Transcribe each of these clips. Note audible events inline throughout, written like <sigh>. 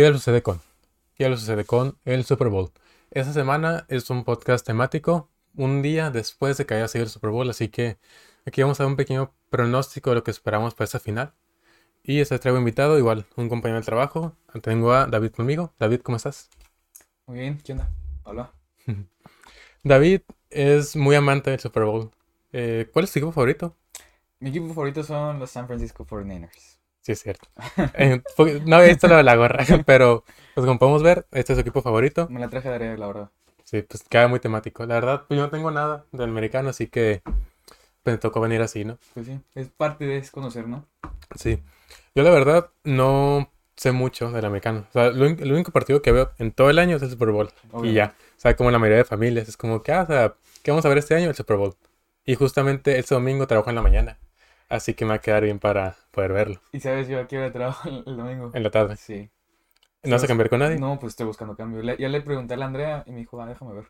¿Qué le sucede con? ¿Qué le sucede con el Super Bowl? Esta semana es un podcast temático, un día después de que haya sido el Super Bowl, así que aquí vamos a dar un pequeño pronóstico de lo que esperamos para esta final. Y este traigo invitado, igual, un compañero de trabajo. Tengo a David conmigo. David, ¿cómo estás? Muy bien, ¿qué onda? Hola. <laughs> David es muy amante del Super Bowl. Eh, ¿Cuál es tu equipo favorito? Mi equipo favorito son los San Francisco 49ers. Sí, es cierto. <laughs> Eh, no había visto lo de la gorra, <laughs> pero pues como podemos ver, este es su equipo favorito. Me la traje de área, la verdad. Sí, pues queda muy temático. La verdad, pues yo no tengo nada del americano, así que pues, me tocó venir así, ¿no? Pues sí, es parte de conocer, ¿no? Sí. Yo la verdad no sé mucho del americano. O sea, lo único- el único partido que veo en todo el año es el Super Bowl. Y ya. O sea, como la mayoría de familias. Es como que, ah, o sea, ¿qué vamos a ver este año? El Super Bowl. Y justamente este domingo trabajo en la mañana. Así que me va a quedar bien para poder verlo. Y sabes, yo aquí hora trabajo el, <laughs> el domingo. En la tarde. Sí. ¿No vas a cambiar con nadie? No, pues estoy buscando cambio. Le- ya le pregunté a la Andrea y me dijo, ah, déjame ver.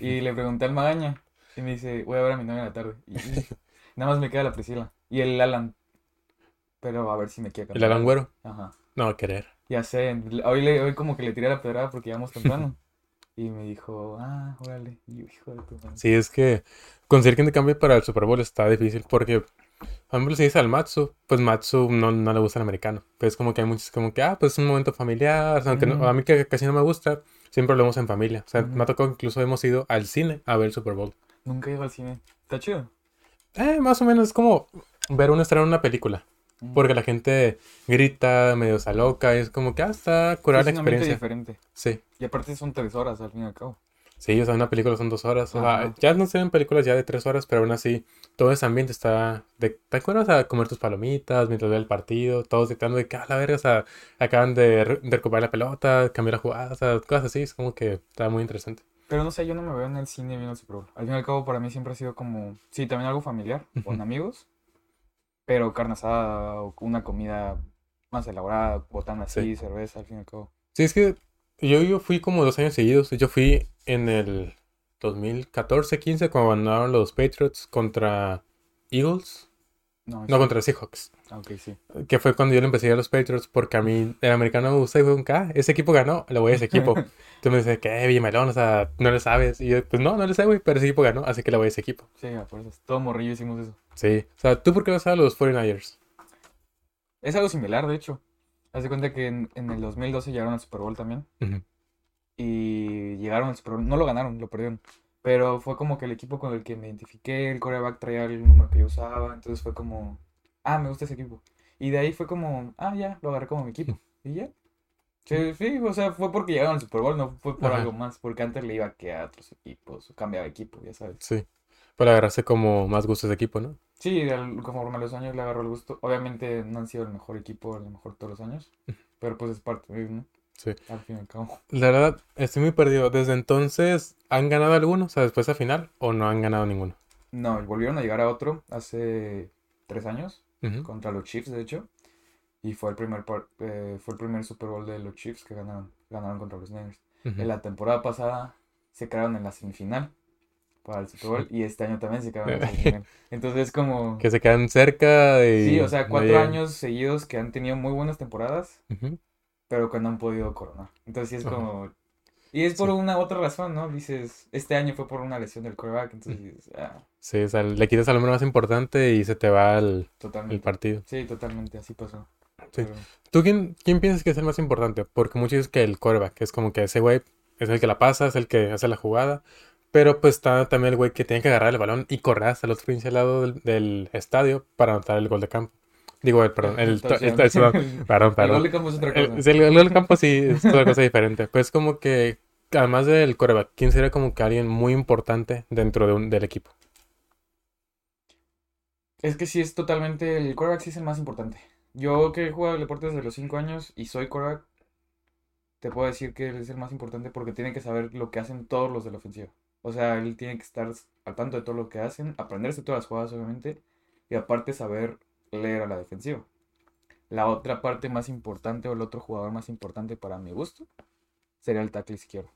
Y le pregunté al Magaña y me dice, voy a ver a mi novia en la tarde. Y, y <laughs> nada más me queda la Priscila. Y el Alan. Pero a ver si me quiere ¿El cambiar. Alan Güero? Ajá. No va a querer. Ya sé, hoy, le, hoy como que le tiré la pedrada porque llegamos temprano. <laughs> Y me dijo, ah, órale. Y yo, hijo de tu madre. Sí, es que conseguir que te cambie para el Super Bowl está difícil porque, por ejemplo, si dices al Matsu, pues Matsu no, no le gusta el americano. Pero es como que hay muchos como que, ah, pues es un momento familiar, o sea, aunque no- a mí que casi no me gusta, siempre lo vemos en familia. O sea, Ujú. me ha tocado incluso hemos ido al cine a ver el Super Bowl. Nunca he ido al cine. Está chido. Eh, más o menos es como ver un estreno en una película. Mm. Porque la gente grita, medio se loca, y es como que, ah, está curada la experiencia. diferente. Sí. Y aparte son tres horas al fin y al cabo. Sí, o sea, una película son dos horas. O sea, ya no se ven películas ya de tres horas, pero aún así, todo ese ambiente está de, ¿te acuerdas? A comer tus palomitas mientras ve el partido, todos gritando de que, a la verga, o sea, acaban de, re- de recuperar la pelota, cambiar la jugada, o sea, cosas así, es como que está muy interesante. Pero no sé, yo no me veo en el cine viendo el Super Bowl. Al fin y al cabo para mí siempre ha sido como, sí, también algo familiar, con amigos. Pero carne asada o una comida más elaborada, botana así, Sí. cerveza, al fin y al cabo. Sí, es que yo, yo fui como dos años seguidos, yo fui en el 2014-15 cuando ganaron los Patriots contra Eagles, No, no, sí. contra Seahawks. Ah, Ok, sí. Que fue cuando yo le empecé a ir a los Patriots porque a mí el americano me gusta y fue un "Ah, ese equipo ganó, le voy a ese equipo. <laughs> Tú me dices, ¿qué? Villamelón, o sea, no le sabes. Y yo, pues no, no le sé, güey, pero ese equipo ganó, así que le voy a ese equipo. Sí, a fuerzas. Todo morrillo hicimos eso. Sí. O sea, ¿tú por qué vas a los 49ers? Es algo similar, de hecho. Haz de cuenta que en, en el 2012 llegaron al Super Bowl también. Y llegaron al Super Bowl. No lo ganaron, lo perdieron. Pero fue como que el equipo con el que me identifiqué, el quarterback traía el número que yo usaba. Entonces fue como, ah, me gusta ese equipo. Y de ahí fue como, ah, ya, lo agarré como mi equipo. <laughs> Y ya. Sí, sí, o sea, fue porque llegaron al Super Bowl, no fue por Ajá. algo más. Porque antes le iba que a otros equipos, cambiaba de equipo, ya sabes. Sí. Para agarrarse como más gustos de equipo, ¿no? Sí, conforme a los años le agarró el gusto. Obviamente no han sido el mejor equipo, lo mejor todos los años. Pero pues es parte de, ¿no? Sí. Al fin y al cabo. La verdad, estoy muy perdido. Desde entonces, ¿han ganado alguno? O sea, después a final, o no han ganado ninguno? No, volvieron a llegar a otro hace tres años. Contra los Chiefs, de hecho. Y fue el primer eh, fue el primer Super Bowl de los Chiefs que ganaron, ganaron contra los Niners. En la temporada pasada se quedaron en la semifinal para el Super Bowl <laughs> y este año también se quedaron en. <laughs> Entonces es como Que se quedan cerca sí, o sea, cuatro años seguidos que han tenido muy buenas temporadas, Ujú. pero que no han podido coronar. Entonces sí es como y es por Sí. una otra razón, ¿no? Dices, este año fue por una lesión del quarterback, entonces ah, Sí, o sea, le quitas al número más importante y se te va el, el partido. Sí, totalmente, así pasó. Sí. Pero- ¿Tú quién, quién piensas que es el más importante? Porque muchos dicen que el quarterback es como que ese güey es el que la pasa, es el que hace la jugada. Pero pues está también el güey que tiene que agarrar el balón y correr hasta el otro pinche lado del, del estadio para anotar el gol de campo. Digo, el, perdón, el, Touchdown. <laughs> el- perdón, perdón, El gol de campo es otra El, cosa. el gol del campo sí es otra cosa diferente. Pues como que, además del quarterback, ¿quién sería como que alguien muy importante dentro de un, del equipo? Es que sí es totalmente, el quarterback sí es el más importante. Yo que he jugado el deporte desde los 5 años y soy quarterback, te puedo decir que él es el más importante porque tiene que saber lo que hacen todos los de la ofensiva. O sea, él tiene que estar al tanto de todo lo que hacen, aprenderse todas las jugadas obviamente, y aparte saber leer a la defensiva. La otra parte más importante o el otro jugador más importante para mi gusto sería el tackle izquierdo.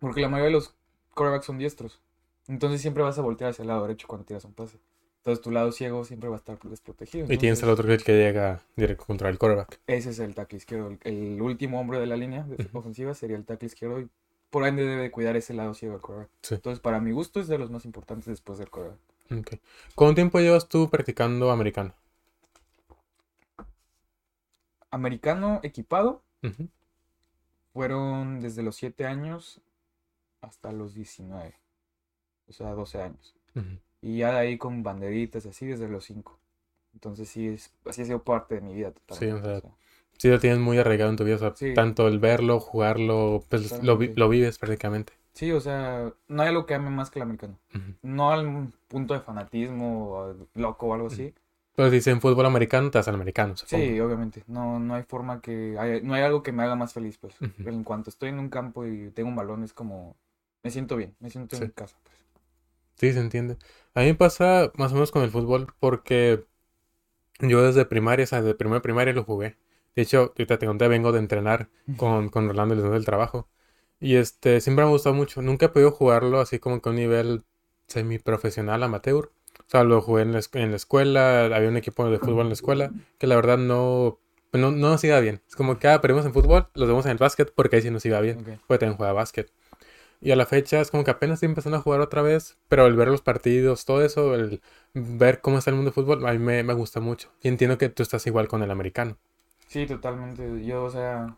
Porque la mayoría de los quarterbacks son diestros. Entonces siempre vas a voltear hacia el lado derecho cuando tiras un pase. Entonces tu lado ciego siempre va a estar desprotegido. Y tienes el Entonces, otro que, llega directo contra el quarterback. Ese es el tackle izquierdo. El, el último hombre de la línea de ofensiva sería el tackle izquierdo y por ende debe de cuidar ese lado ciego del quarterback. Sí. Entonces, para mi gusto, es de los más importantes después del. Ok. ¿Cuánto tiempo llevas tú practicando americano? Americano equipado fueron desde los 7 años hasta los 19. O sea, 12 años. Y ya de ahí con banderitas y así desde los 5. Entonces sí, es, así ha sido parte de mi vida totalmente. o sea, Sí, lo tienes muy arraigado en tu vida. o sea, Sí. tanto el verlo, jugarlo, pues lo, vi- lo vives prácticamente. Sí, o sea, no hay algo que ame más que el americano. Ujú. No al punto de fanatismo o loco o algo así. Pero si dicen fútbol americano, te das al americano, supongo. Sí, obviamente. No, no hay forma que... hay- no hay algo que me haga más feliz, pues. En cuanto estoy en un campo y tengo un balón, es como... Me siento bien, me siento Sí. en casa. pues. Sí, se entiende. A mí me pasa más o menos con el fútbol porque yo desde primaria, o sea, desde primera primaria lo jugué. De hecho, ahorita te conté, vengo de entrenar con, con Rolando el trabajo. Y este, siempre me ha gustado mucho. Nunca he podido jugarlo así como que a un nivel semiprofesional, amateur. O sea, lo jugué en la, en la escuela, había un equipo de fútbol en la escuela que la verdad no, no, no nos iba bien. Es como que, ah, perdimos en fútbol, los vemos en el básquet porque ahí sí nos iba bien. Ok. Porque también juega básquet. Y a la fecha es como que apenas estoy empezando a jugar otra vez, pero el ver los partidos, todo eso, el ver cómo está el mundo del fútbol, a mí me, me gusta mucho. Y entiendo que tú estás igual con el americano. Sí, totalmente. Yo, o sea...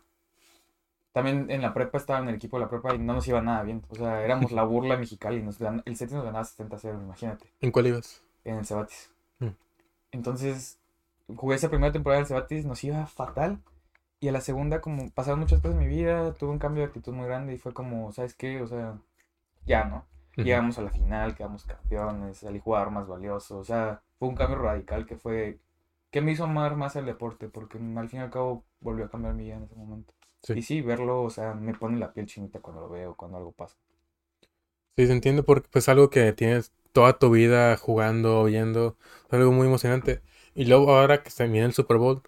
También en la prepa estaba en el equipo de la prepa y no nos iba nada bien. O sea, éramos la burla de Mexicali. Nos gan- el Cetis nos ganaba 70-0, imagínate. ¿En cuál ibas? En el Cebatis. Mm. Entonces, jugué esa primera temporada del Cebatis, nos iba fatal. Y a la segunda, como pasaron muchas cosas en mi vida, tuve un cambio de actitud muy grande y fue como, ¿sabes qué? O sea, ya, ¿no? Llegamos a la final, quedamos campeones, salí a jugar más valioso. O sea, fue un cambio radical que fue, que me hizo amar más el deporte, porque al fin y al cabo volvió a cambiar mi vida en ese momento. Sí. Y sí, verlo, o sea, me pone la piel chinita cuando lo veo, cuando algo pasa. Sí, se entiende porque pues algo que tienes toda tu vida jugando, viendo, es algo muy emocionante. Y luego ahora que se viene el Super Bowl,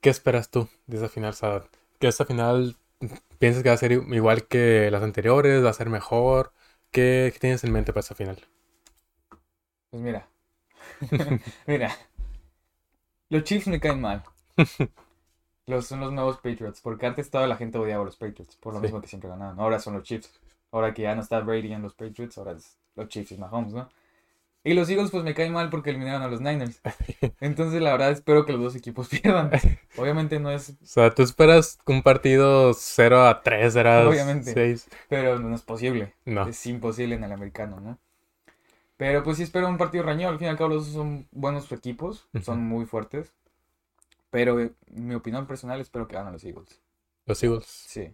¿qué esperas tú de esa final, Sadar? ¿Que esta final piensas que va a ser igual que las anteriores? ¿Va a ser mejor? ¿Qué, qué tienes en mente para esta final? Pues mira, <laughs> mira, los Chiefs me caen mal. Los, son los nuevos Patriots, porque antes toda la gente odiaba a los Patriots, por lo Sí. mismo que siempre ganaban. Ahora son los Chiefs. Ahora que ya no está Brady en los Patriots, ahora es los Chiefs y Mahomes, ¿no? Y los Eagles pues me caen mal porque eliminaron a los Niners. <laughs> Entonces la verdad espero que los dos equipos <laughs> pierdan. Obviamente no es, O sea, tú esperas un partido 0 a 3, era Obviamente. 6. pero no es posible. No. Es imposible en el americano, ¿no? Pero pues sí espero un partido reñido. Al fin y al cabo los dos son buenos equipos, son muy fuertes. Pero eh, mi opinión personal espero que ganen los Eagles. Los Eagles. Sí.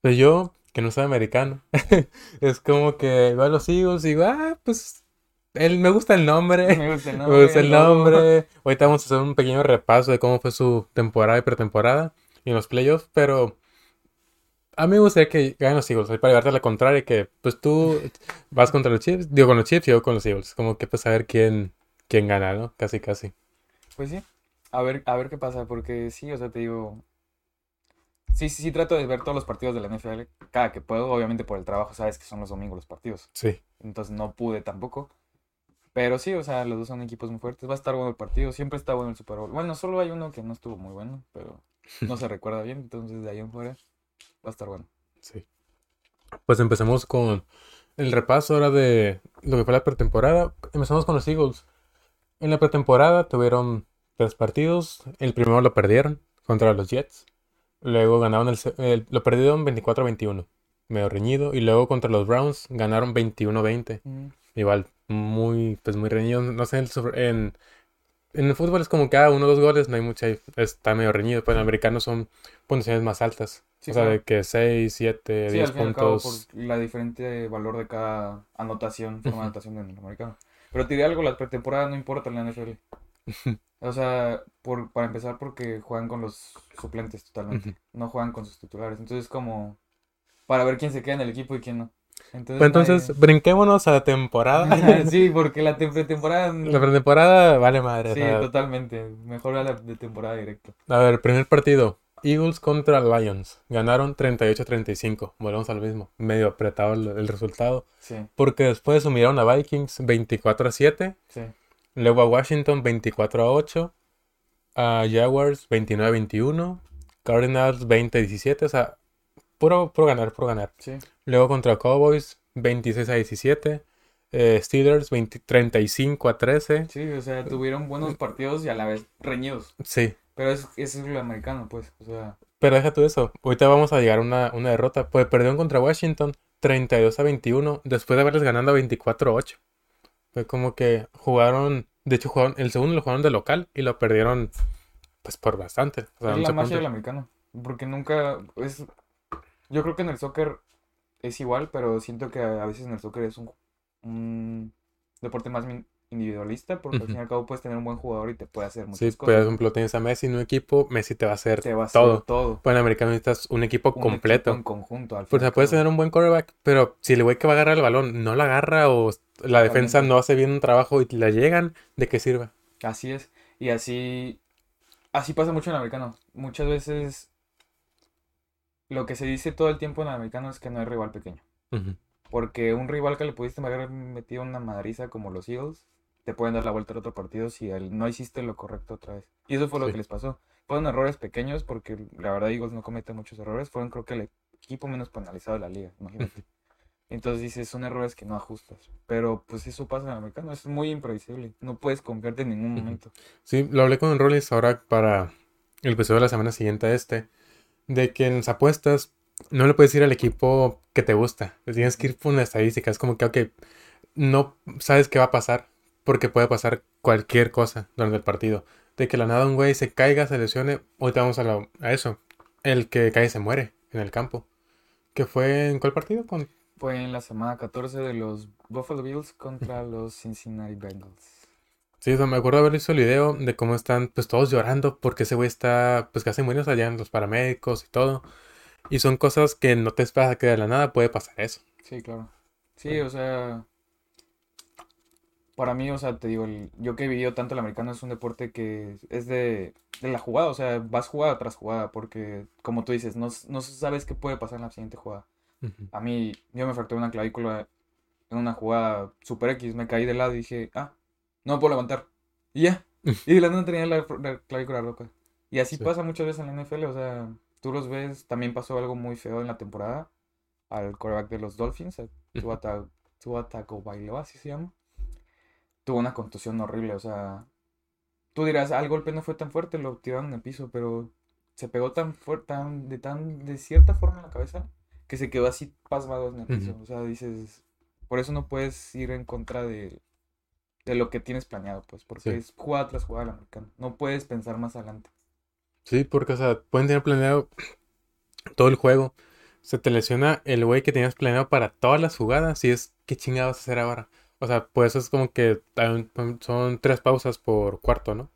Pero yo, que no soy americano, <laughs> es como que veo a los Eagles y digo, ah, pues él, me gusta el nombre. <laughs> Me gusta el Me nombre. gusta el nombre. Ahorita vamos a hacer un pequeño repaso de cómo fue su temporada y pretemporada y en los playoffs, pero a mí me gustaría que ganen los Eagles, para llevarte a la contraria, que pues tú vas contra los Chiefs, digo con los Chiefs y yo con los Eagles, como que pues a ver quién, quién gana, ¿no? Casi, casi. Pues sí. A ver, a ver qué pasa, porque sí, o sea, te digo. Sí, sí, sí, trato de ver todos los partidos de la NFL cada que puedo. Obviamente por el trabajo, sabes que son los domingos los partidos. Sí. Entonces no pude tampoco. Pero sí, o sea, los dos son equipos muy fuertes. Va a estar bueno el partido. Siempre está bueno el Super Bowl. Bueno, solo hay uno que no estuvo muy bueno, pero no se <laughs> recuerda bien. Entonces de ahí en fuera va a estar bueno. Sí. Pues empecemos con el repaso ahora de lo que fue la pretemporada. Empezamos con los Eagles. En la pretemporada tuvieron tres partidos. El primero lo perdieron contra los Jets. Luego ganaron el, se- el- lo perdieron 24-21, medio reñido. Y luego contra los Browns ganaron 21-20. Igual, muy, pues muy reñido. No sé, en, en el fútbol es como cada uno o dos goles, no hay mucha, está medio reñido. Pero en americano son puntuaciones más altas. Sí, o sea, claro. de que 6, 7, Sí, 10 al fin y al cabo, puntos. por la diferente valor de cada anotación, forma de anotación en el americano. Pero te diré algo, la pretemporada no importa en la NFL. <laughs> O sea, por, para empezar, porque juegan con los suplentes totalmente. No juegan con sus titulares. Entonces, como para ver quién se queda en el equipo y quién no. Entonces, Pues entonces, brinquémonos a la temporada. nadie- <laughs> sí, <laughs> porque la tem- pretemporada. La pretemporada vale madre. o Sí, sea, totalmente. Mejor a la de temporada directo. a ver, primer partido. Eagles contra Lions. Ganaron 38-35. Volvemos al mismo. Medio apretado el, el resultado. Sí, Porque después sumirieron a Vikings 24-7. sí. Luego a Washington 24 a 8. A Jaguars 29 a 21. Cardinals 20 a 17. O sea, puro, puro ganar, puro ganar. Sí. Luego contra Cowboys 26 a 17. eh, Steelers 20 35 a 13. Sí, o sea, tuvieron buenos partidos y a la vez reñidos. Sí. Pero es, es lo americano, pues. O sea, Pero deja tú eso. Ahorita vamos a llegar a una, una derrota. Pues perdieron contra Washington 32 a 21. Después de haberles ganado 24 a 8. Fue como que jugaron. De hecho, jugaron, el segundo lo jugaron de local y lo perdieron pues por bastante. O sea, es 11 la magia puntos. del americano. Porque nunca es... Yo creo que en el soccer es igual, pero siento que a veces en el soccer es un, un deporte más min- individualista, porque al fin y al cabo puedes tener un buen jugador y te puede hacer muchas Sí, por cosas. ejemplo, tienes a Messi en un equipo, Messi te va a hacer Te va a hacer todo. todo. Pues en americano necesitas un equipo Un completo. equipo en conjunto, al fin Pues, o y sea, puedes tener un buen quarterback, pero si el güey que va a agarrar el balón no la agarra o la defensa no hace bien un trabajo y la llegan, ¿de qué sirve? Así es. Y así, así pasa mucho en el americano. Muchas veces lo que se dice todo el tiempo en el americano es que no hay rival pequeño. Porque un rival que le pudiste haber metido una madriza como los Eagles, te pueden dar la vuelta al otro partido si el- no hiciste lo correcto otra vez. Y eso fue lo Sí. que les pasó. Fueron errores pequeños porque la verdad Eagles no comete muchos errores. Fueron creo que el equipo menos penalizado de la liga, imagínate. <laughs> Entonces dices, son errores que no ajustas. Pero pues eso pasa en el americano, es muy impredecible. No puedes confiarte en ningún momento. Sí, lo hablé con Rollins ahora para el episodio de la semana siguiente a este, de que en las apuestas no le puedes ir al equipo que te gusta, le tienes que ir por una estadística, es como que, ok, no sabes qué va a pasar, porque puede pasar cualquier cosa durante el partido, de que la nada un güey se caiga, se lesione, ahorita vamos a, lo- a eso, el que cae se muere en el campo, que fue en cuál partido, con Fue en la semana 14 de los Buffalo Bills contra los Cincinnati Bengals. Sí, o sea, me acuerdo haber visto el video de cómo están pues todos llorando porque ese güey está pues casi muriendo allá en los paramédicos y todo. Y son cosas que no te esperas que de la nada puede pasar eso. Sí, claro. Sí, o sea, para mí, o sea, te digo, el- yo que he vivido tanto el americano es un deporte que es de, de la jugada, o sea, vas jugada tras jugada, porque como tú dices, no, no sabes qué puede pasar en la siguiente jugada. A mí, yo me fracturé una clavícula en una jugada super X, me caí de lado y dije, ah, no me puedo levantar. Y ya. <laughs> Y de la nada tenía la, la clavícula rota. Y así Sí. pasa muchas veces en la NFL, o sea, tú los ves, también pasó algo muy feo en la temporada al quarterback de los Dolphins, Tua Tagovailoa, así se llama. Tuvo una contusión horrible, o sea, tú dirás, ah, el golpe no fue tan fuerte, lo tiraron en el piso, pero se pegó tan fuerte, tan, de tan, de cierta forma en la cabeza, que se quedó así pasmado en el piso. O sea, dices, por eso no puedes ir en contra de, de lo que tienes planeado, pues, porque Sí. es jugada tras jugada el americano. No puedes pensar más adelante. Sí, porque o sea, pueden tener planeado todo el juego. Se te lesiona el güey que tenías planeado para todas las jugadas y es ¿qué chingados vas a hacer ahora? O sea, pues es como que son tres pausas por cuarto, ¿no?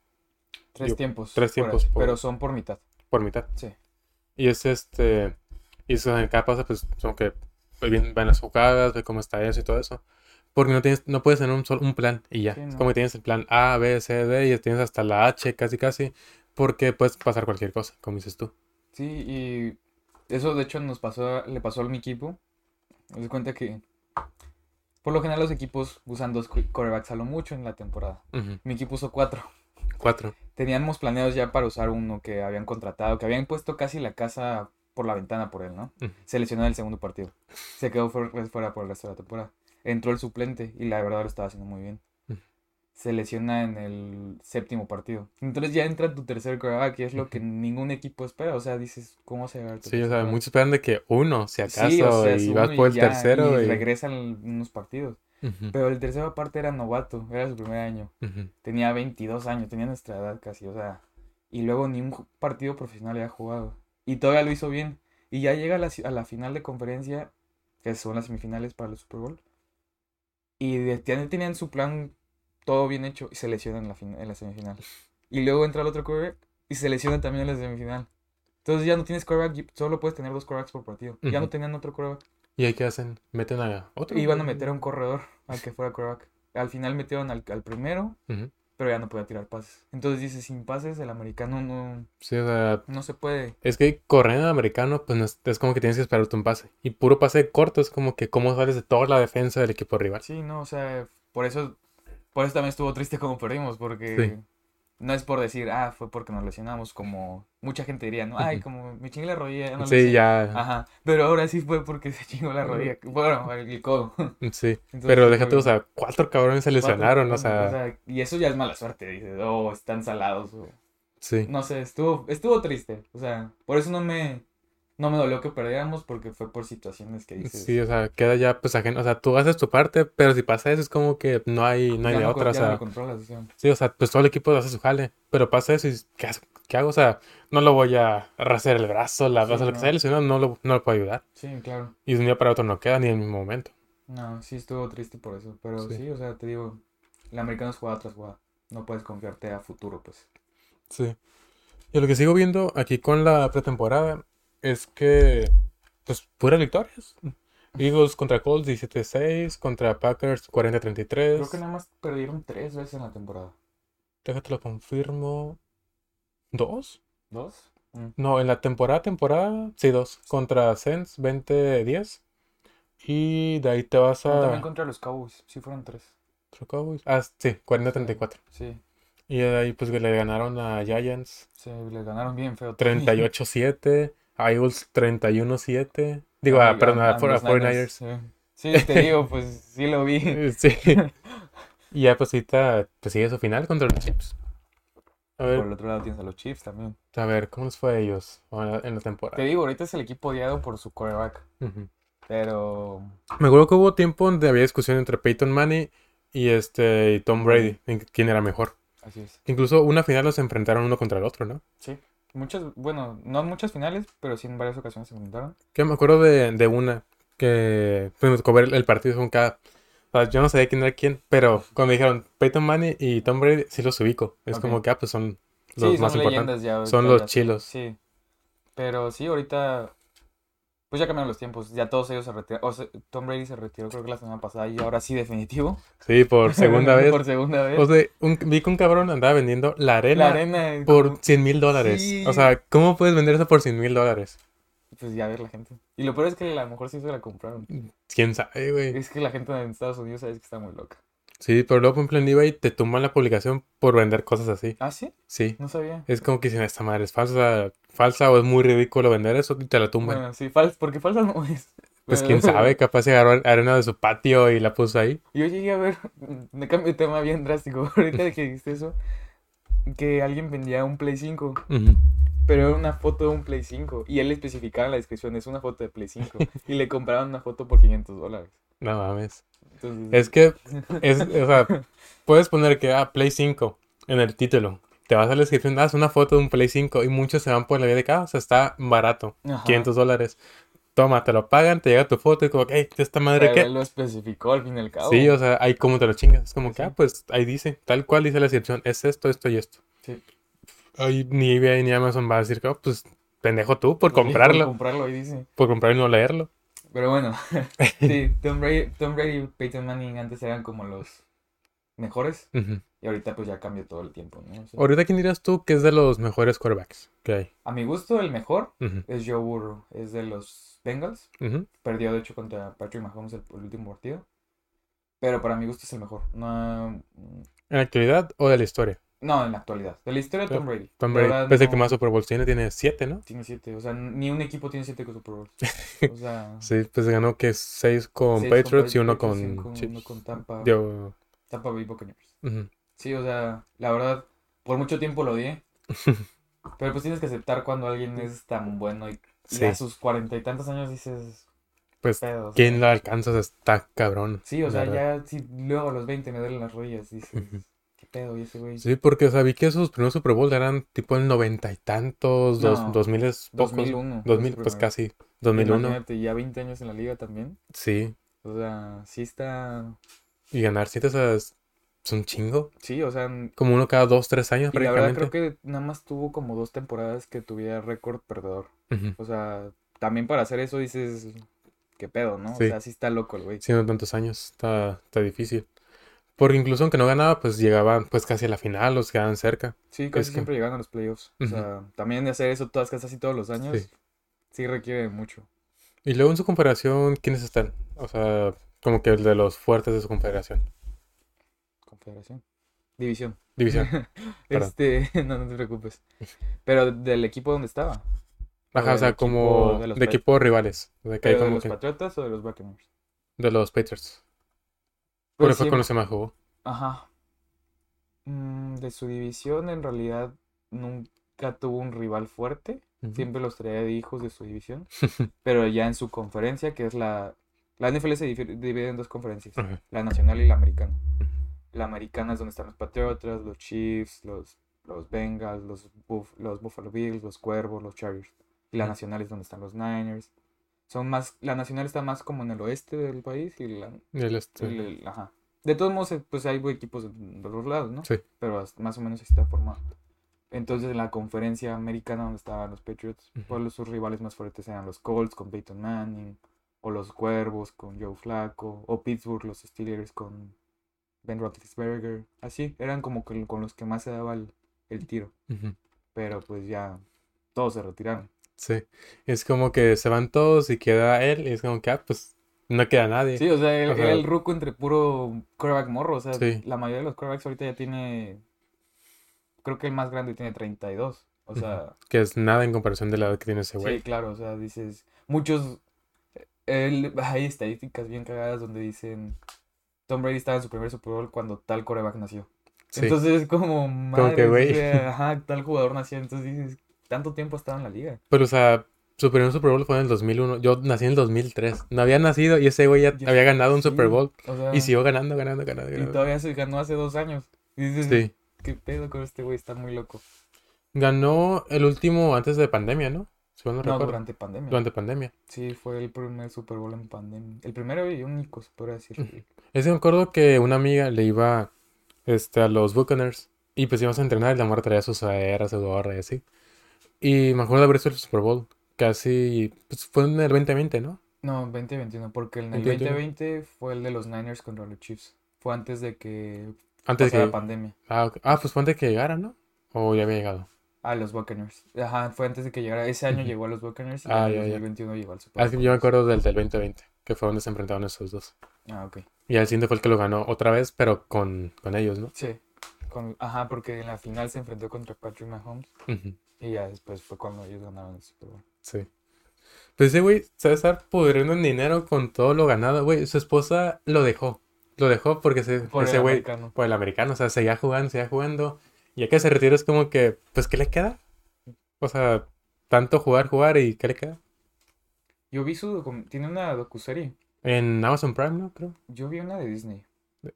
Tres Digo, tiempos. tres tiempos por- Pero son por mitad. Por mitad. Sí. Y es este. Y eso en cada pausa, pues, son que pues, bien, van las jugadas, ve cómo está eso y todo eso. Porque no tienes, no puedes tener un solo un plan y ya. Sí, Es no. como que tienes el plan A, B, C, D y tienes hasta la H casi casi. Porque puedes pasar cualquier cosa, como dices tú. Sí, y eso de hecho nos pasó, le pasó a mi equipo. Me doy cuenta que por lo general los equipos usan dos quarterbacks a lo mucho en la temporada. Mi equipo usó cuatro. Cuatro. Teníamos planeados ya para usar uno que habían contratado, que habían puesto casi la casa por la ventana por él, ¿no? Ujú. Se lesionó en el segundo partido. Se quedó fuera por el resto de la temporada. Entró el suplente y la verdad lo estaba haciendo muy bien. Se lesiona en el séptimo partido. Entonces ya entra tu tercer quarterback, y es lo que ningún equipo espera. O sea, dices, ¿cómo se va a Sí, o sea, muchos esperan de que uno, si acaso, Sí, o sea, y vas por el ya, tercero. y Y... regresan unos partidos. Pero el tercero aparte era novato, era su primer año. Tenía 22 años, tenía nuestra edad casi, o sea. Y luego ni un partido profesional había jugado. Y todavía lo hizo bien. Y ya llega a la, a la final de conferencia, que son las semifinales para el Super Bowl. Y de- tenían su plan todo bien hecho y se lesiona en la, fin- en la semifinal. Y luego entra el otro quarterback y se lesiona también en la semifinal. Entonces ya no tienes quarterback, solo puedes tener dos quarterbacks por partido. Ya no tenían otro quarterback. ¿Y ahí qué hacen? ¿Meten a otro? Iban a meter a un corredor al que fuera quarterback. Al final metieron al, al primero, pero ya no podía tirar pases. Entonces dice, sin pases el americano no, Sí, o sea, no se puede. es que correr en americano, pues no es, es como que tienes que esperarte un pase. Y puro pase corto es como que cómo sales de toda la defensa del equipo rival. Sí, no, o sea, por eso, Por eso también estuvo triste como perdimos, porque Sí. no es por decir, ah, fue porque nos lesionamos, como mucha gente diría, ¿no? Ay, como me chingué la rodilla, no Sí, hice". ya. Ajá, pero ahora sí fue porque se chingó la rodilla, bueno, el, codo. <laughs> Sí. Entonces, Pero déjate, o sea, cuatro cabrones se lesionaron, o sea, y eso ya es mala suerte, dices, oh, están salados, o- sí. no sé, estuvo, estuvo triste, o sea, por eso no me, no me dolió que perdiéramos, porque fue por situaciones que dices, Sí, o sea, queda ya pues ajeno, o sea, tú haces tu parte, pero si pasa eso es como que no hay, no hay de no, otra, o sea, sí, o sea, pues todo el equipo hace su jale, pero pasa eso y ¿qué, hago? ¿Qué hago? O sea, no lo voy a raser el brazo, la Sí, o sea, lo que sea lesionado, no lo, no lo puedo ayudar. sí, claro. Y de un día para otro no queda ni en el mismo momento. No, sí estuvo triste por eso, pero Sí. sí, o sea, te digo, el americano es jugada tras jugada, no puedes confiarte a futuro, pues. Sí. Y lo que sigo viendo aquí con la pretemporada es que, pues, puras victorias. Eagles contra Colts 17-6, contra Packers 40-33. Creo que nada más perdieron tres veces en la temporada. Déjate lo confirmo. ¿Dos? ¿Dos? Mm. No, en la temporada, temporada, sí, dos. Contra Saints 20-10. Y de ahí te vas a... también contra los Cowboys, sí fueron tres. contra Cowboys. Ah, sí, 40-34. Sí, Y de ahí pues le ganaron a Giants sí, les ganaron bien feo. 38-7. A Eagles 31-7. Digo, Ah, ah, perdón, a, a for- a los 49ers. Niners, Sí. Te digo, pues sí lo vi. <laughs> Sí. <laughs> Y ya pues ahorita pues sigue su final contra los Chips. A Por el ver, otro lado tienes a los Chiefs también. a ver, ¿cómo les fue a ellos en la, la Te temporada? digo, ahorita es el equipo odiado por su coreback, pero... Me acuerdo que hubo tiempo donde había discusión entre Peyton Manning y este y Tom Brady, en quién era mejor. Así es. Incluso una final los enfrentaron uno contra el otro, ¿no? Sí. Muchas, bueno, no muchas finales, pero sí en varias ocasiones se enfrentaron. Que me acuerdo de, de una que pues, me tocó ver el partido con cada. o sea, yo no sabía quién era quién, pero cuando dijeron Peyton Manning y Tom Brady, sí los ubico. Es como que, ah, pues son Sí, los son más importantes. leyendas ya. Son los chilos. Sí. Pero sí, ahorita. Pues ya cambiaron los tiempos. Ya todos ellos se retiraron. O sea, Tom Brady se retiró, creo que la semana pasada. Y ahora sí, definitivo. Sí, por segunda <laughs> vez. Por segunda vez. O sea, un- vi que un cabrón andaba vendiendo la arena, la arena. por como- 100 mil dólares. Sí. O sea, ¿cómo puedes vender eso por 100 mil dólares? Pues ya ver la gente. Y lo peor es que a lo mejor sí se la compraron. ¿Quién sabe, güey? Es que la gente en Estados Unidos sabes que está muy loca. Sí, pero luego, por ejemplo, en eBay te tumban la publicación por vender cosas así. ¿Ah, sí? Sí. No sabía. Es como que si esta madre es falsa, falsa o es muy ridículo vender eso y te la tumban. Bueno, sí, fals porque falsa no es. Pues <laughs> quién sabe, capaz se agarró arena de su patio y la puso ahí. Yo llegué a ver, me cambio de tema bien drástico, <laughs> ahorita que dijiste eso, que alguien vendía un Play 5, Ujú. pero era una foto de un Play 5, y él especificaba en la descripción, es una foto de Play 5, <laughs> y le compraban una foto por 500 dólares. No mames. Entonces, Es que, <laughs> es, o sea, puedes poner que, ah, Play 5 en el título. Te vas a la descripción, das una foto de un Play 5 y muchos se van por la vida de que, ah, o sea, está barato, Ajá. 500 dólares. Toma, te lo pagan, te llega tu foto y como, hey, ¿esta madre él lo especificó al fin y al cabo. Sí, o sea, ahí como te lo chingas. Es como que, ah, pues ahí dice, tal cual dice la descripción, es esto, esto y esto. Sí. Ahí ni eBay ni Amazon va a decir que, oh, pues pendejo tú por Sí, Por comprarlo, comprarlo, ahí dice. por comprar y no leerlo. Pero bueno, <laughs> <laughs> sí, Tom Brady, Tom Brady y Peyton Manning antes eran como los mejores, y ahorita pues ya cambia todo el tiempo, ¿no? O sea, Ahorita, ¿quién dirías tú que es de los mejores quarterbacks que hay? a mi gusto, el mejor es Joe Burrow, es de los Bengals. Perdió, de hecho, contra Patrick Mahomes el, el último partido. Pero para mi gusto es el mejor. No, ¿En la actualidad o de la historia? No en la actualidad. De la historia, Tom Brady. Tom De Brady, verdad, es el que no- más Super Bowls tiene, tiene siete, ¿no? Tiene siete. O sea, ni un equipo tiene siete con Super Bowls. <laughs> O sea, Sí, pues ganó que seis con seis con Patriots y uno con uno con Tampa, Yo, Tampa Bay Buccaneers. Sí, o sea, la verdad, por mucho tiempo lo odié. <laughs> Pero pues tienes que aceptar cuando alguien es tan bueno y, a sus cuarenta y tantos años dices, Pues, pedo. o sea, ¿quién lo alcanza? O sea, Está cabrón. Sí, o sea, verdad. ya si luego a los 20 me duelen las rodillas, dices, Ujú. ¿qué pedo? Y ese güey. Sí, porque, o vi que sus primeros Super Bowl eran tipo el noventa y tantos, dos, No, dos miles pocos. 2001. fue 2000, su pues casi. 2001. Imagínate, ya 20 años en la liga también. Sí. O sea, sí está. Y ganar sea, es, un chingo. Sí, o sea. Como uno cada dos, tres años Y la verdad creo que nada más tuvo como dos temporadas que tuviera récord perdedor. O sea, también para hacer eso dices, ¿qué pedo, no? Sí. O sea, sí está loco el güey. Siendo tantos años, está, está difícil. Porque incluso aunque no ganaba, pues llegaban pues casi a la final, los quedaban cerca. Sí, casi Es que- siempre llegan a los playoffs. O sea, también de hacer eso todas casi todos los años, Sí. sí, requiere mucho. Y luego en su confederación, ¿quiénes están? O sea, como que el de los fuertes de su confederación. confederación. División. División. <laughs> Este, <laughs> no, no te preocupes. Pero del equipo donde estaba. Ajá, o sea, equipo como de de equipos rivales. O sea, que hay ¿Pero de los que- Patriotas o de los Buccaneers? de los Patriots. Pues fue con los que más jugó. Ajá. Mm, de su división, en realidad, nunca tuvo un rival fuerte. Siempre los traía de hijos de su división. <laughs> Pero ya en su conferencia, que es la... La NFL se divide en dos conferencias. La nacional y la americana. La americana es donde están los Patriotas, los Chiefs, los, los Bengals, los, Buff- los Buffalo Bills, los Cuervos, los Chargers. Y la nacional es donde están los Niners. Son más... La nacional está más como en el oeste del país y la, El este- el- el- ajá. De todos modos, eh, pues hay equipos de los lados, ¿no? Sí. Pero más o menos así está formado. Entonces, en la conferencia americana donde estaban los Patriots, Ujú. pues los- sus rivales más fuertes eran los Colts con Peyton Manning, o los Cuervos con Joe Flacco, o Pittsburgh, los Steelers con Ben Roethlisberger. Así, eran como que con los que más se daba el, el tiro. Pero pues ya todos se retiraron. Sí. Es como que se van todos y queda él. Y es como que, ah, pues no queda nadie. Sí, o sea, él- O sea- era el ruco entre puro quarterback morro. O sea, Sí. la mayoría de los quarterbacks ahorita ya tiene. Creo que el más grande tiene 32. O sea, Que es nada en comparación de la edad que tiene ese sí, güey. claro. O sea, dices. Muchos. él- hay estadísticas bien cagadas donde dicen. Tom Brady estaba en su primer Super Bowl cuando tal quarterback nació. Sí. Entonces es como. Madre, que, güey. <laughs> ajá, tal jugador nació. Entonces dices. Tanto tiempo ha estado en la liga. Pero, o sea, su primer Super Bowl fue en el 2001. Yo nací en el 2003. No había nacido y ese güey ya había ganado un sí, Super Bowl. O sea, Y siguió ganando, ganando, ganando, y todavía se ganó hace dos años. Y dices, Sí. ¿qué pedo con este güey? Está muy loco. Ganó el último antes de pandemia, ¿no? Si no, No, recuerdo. durante pandemia. Durante pandemia. Sí, fue el primer Super Bowl en pandemia. El primero y único, se podría decir. Es que me acuerdo que una amiga le iba este, a los Buccaneers y pues íbamos a entrenar y la morra traía sus aderas, su gorra y así. Y me acuerdo de haber visto el Super Bowl. Casi, pues fue en el 2020, ¿no? No, 2021, porque en el 2021. 2020 fue el de los Niners contra los Chiefs. Fue antes de que Antes de que... la pandemia. Ah. Ah, pues fue antes de que llegara, ¿no? O ya había llegado. A los Buccaneers. Ajá, fue antes de que llegara. Ese año llegó a los Buccaneers y Ah, en ya, el ya. 2021 llegó al Super Ah, Bowl. yo me acuerdo del del 2020, que fue donde se enfrentaron esos dos. Ah, ok. Y al siguiente fue el que lo ganó otra vez, pero con, con ellos, ¿no? Sí. Con- ajá, porque en la final se enfrentó contra Patrick Mahomes Ujú, y ya después fue cuando ellos ganaron el Super Bowl. Sí. Pues ese güey sabe estar pudriendo en dinero con todo lo ganado, güey. Su esposa lo dejó. Lo dejó porque se, Por el ese güey, americano. por el americano, o sea, seguía jugando, seguía jugando. Y ya que se retiró es como que, pues, ¿qué le queda? O sea, tanto jugar, jugar y ¿qué le queda? Yo vi su tiene una docuserie. En Amazon Prime, ¿no? Creo. Yo vi una de Disney.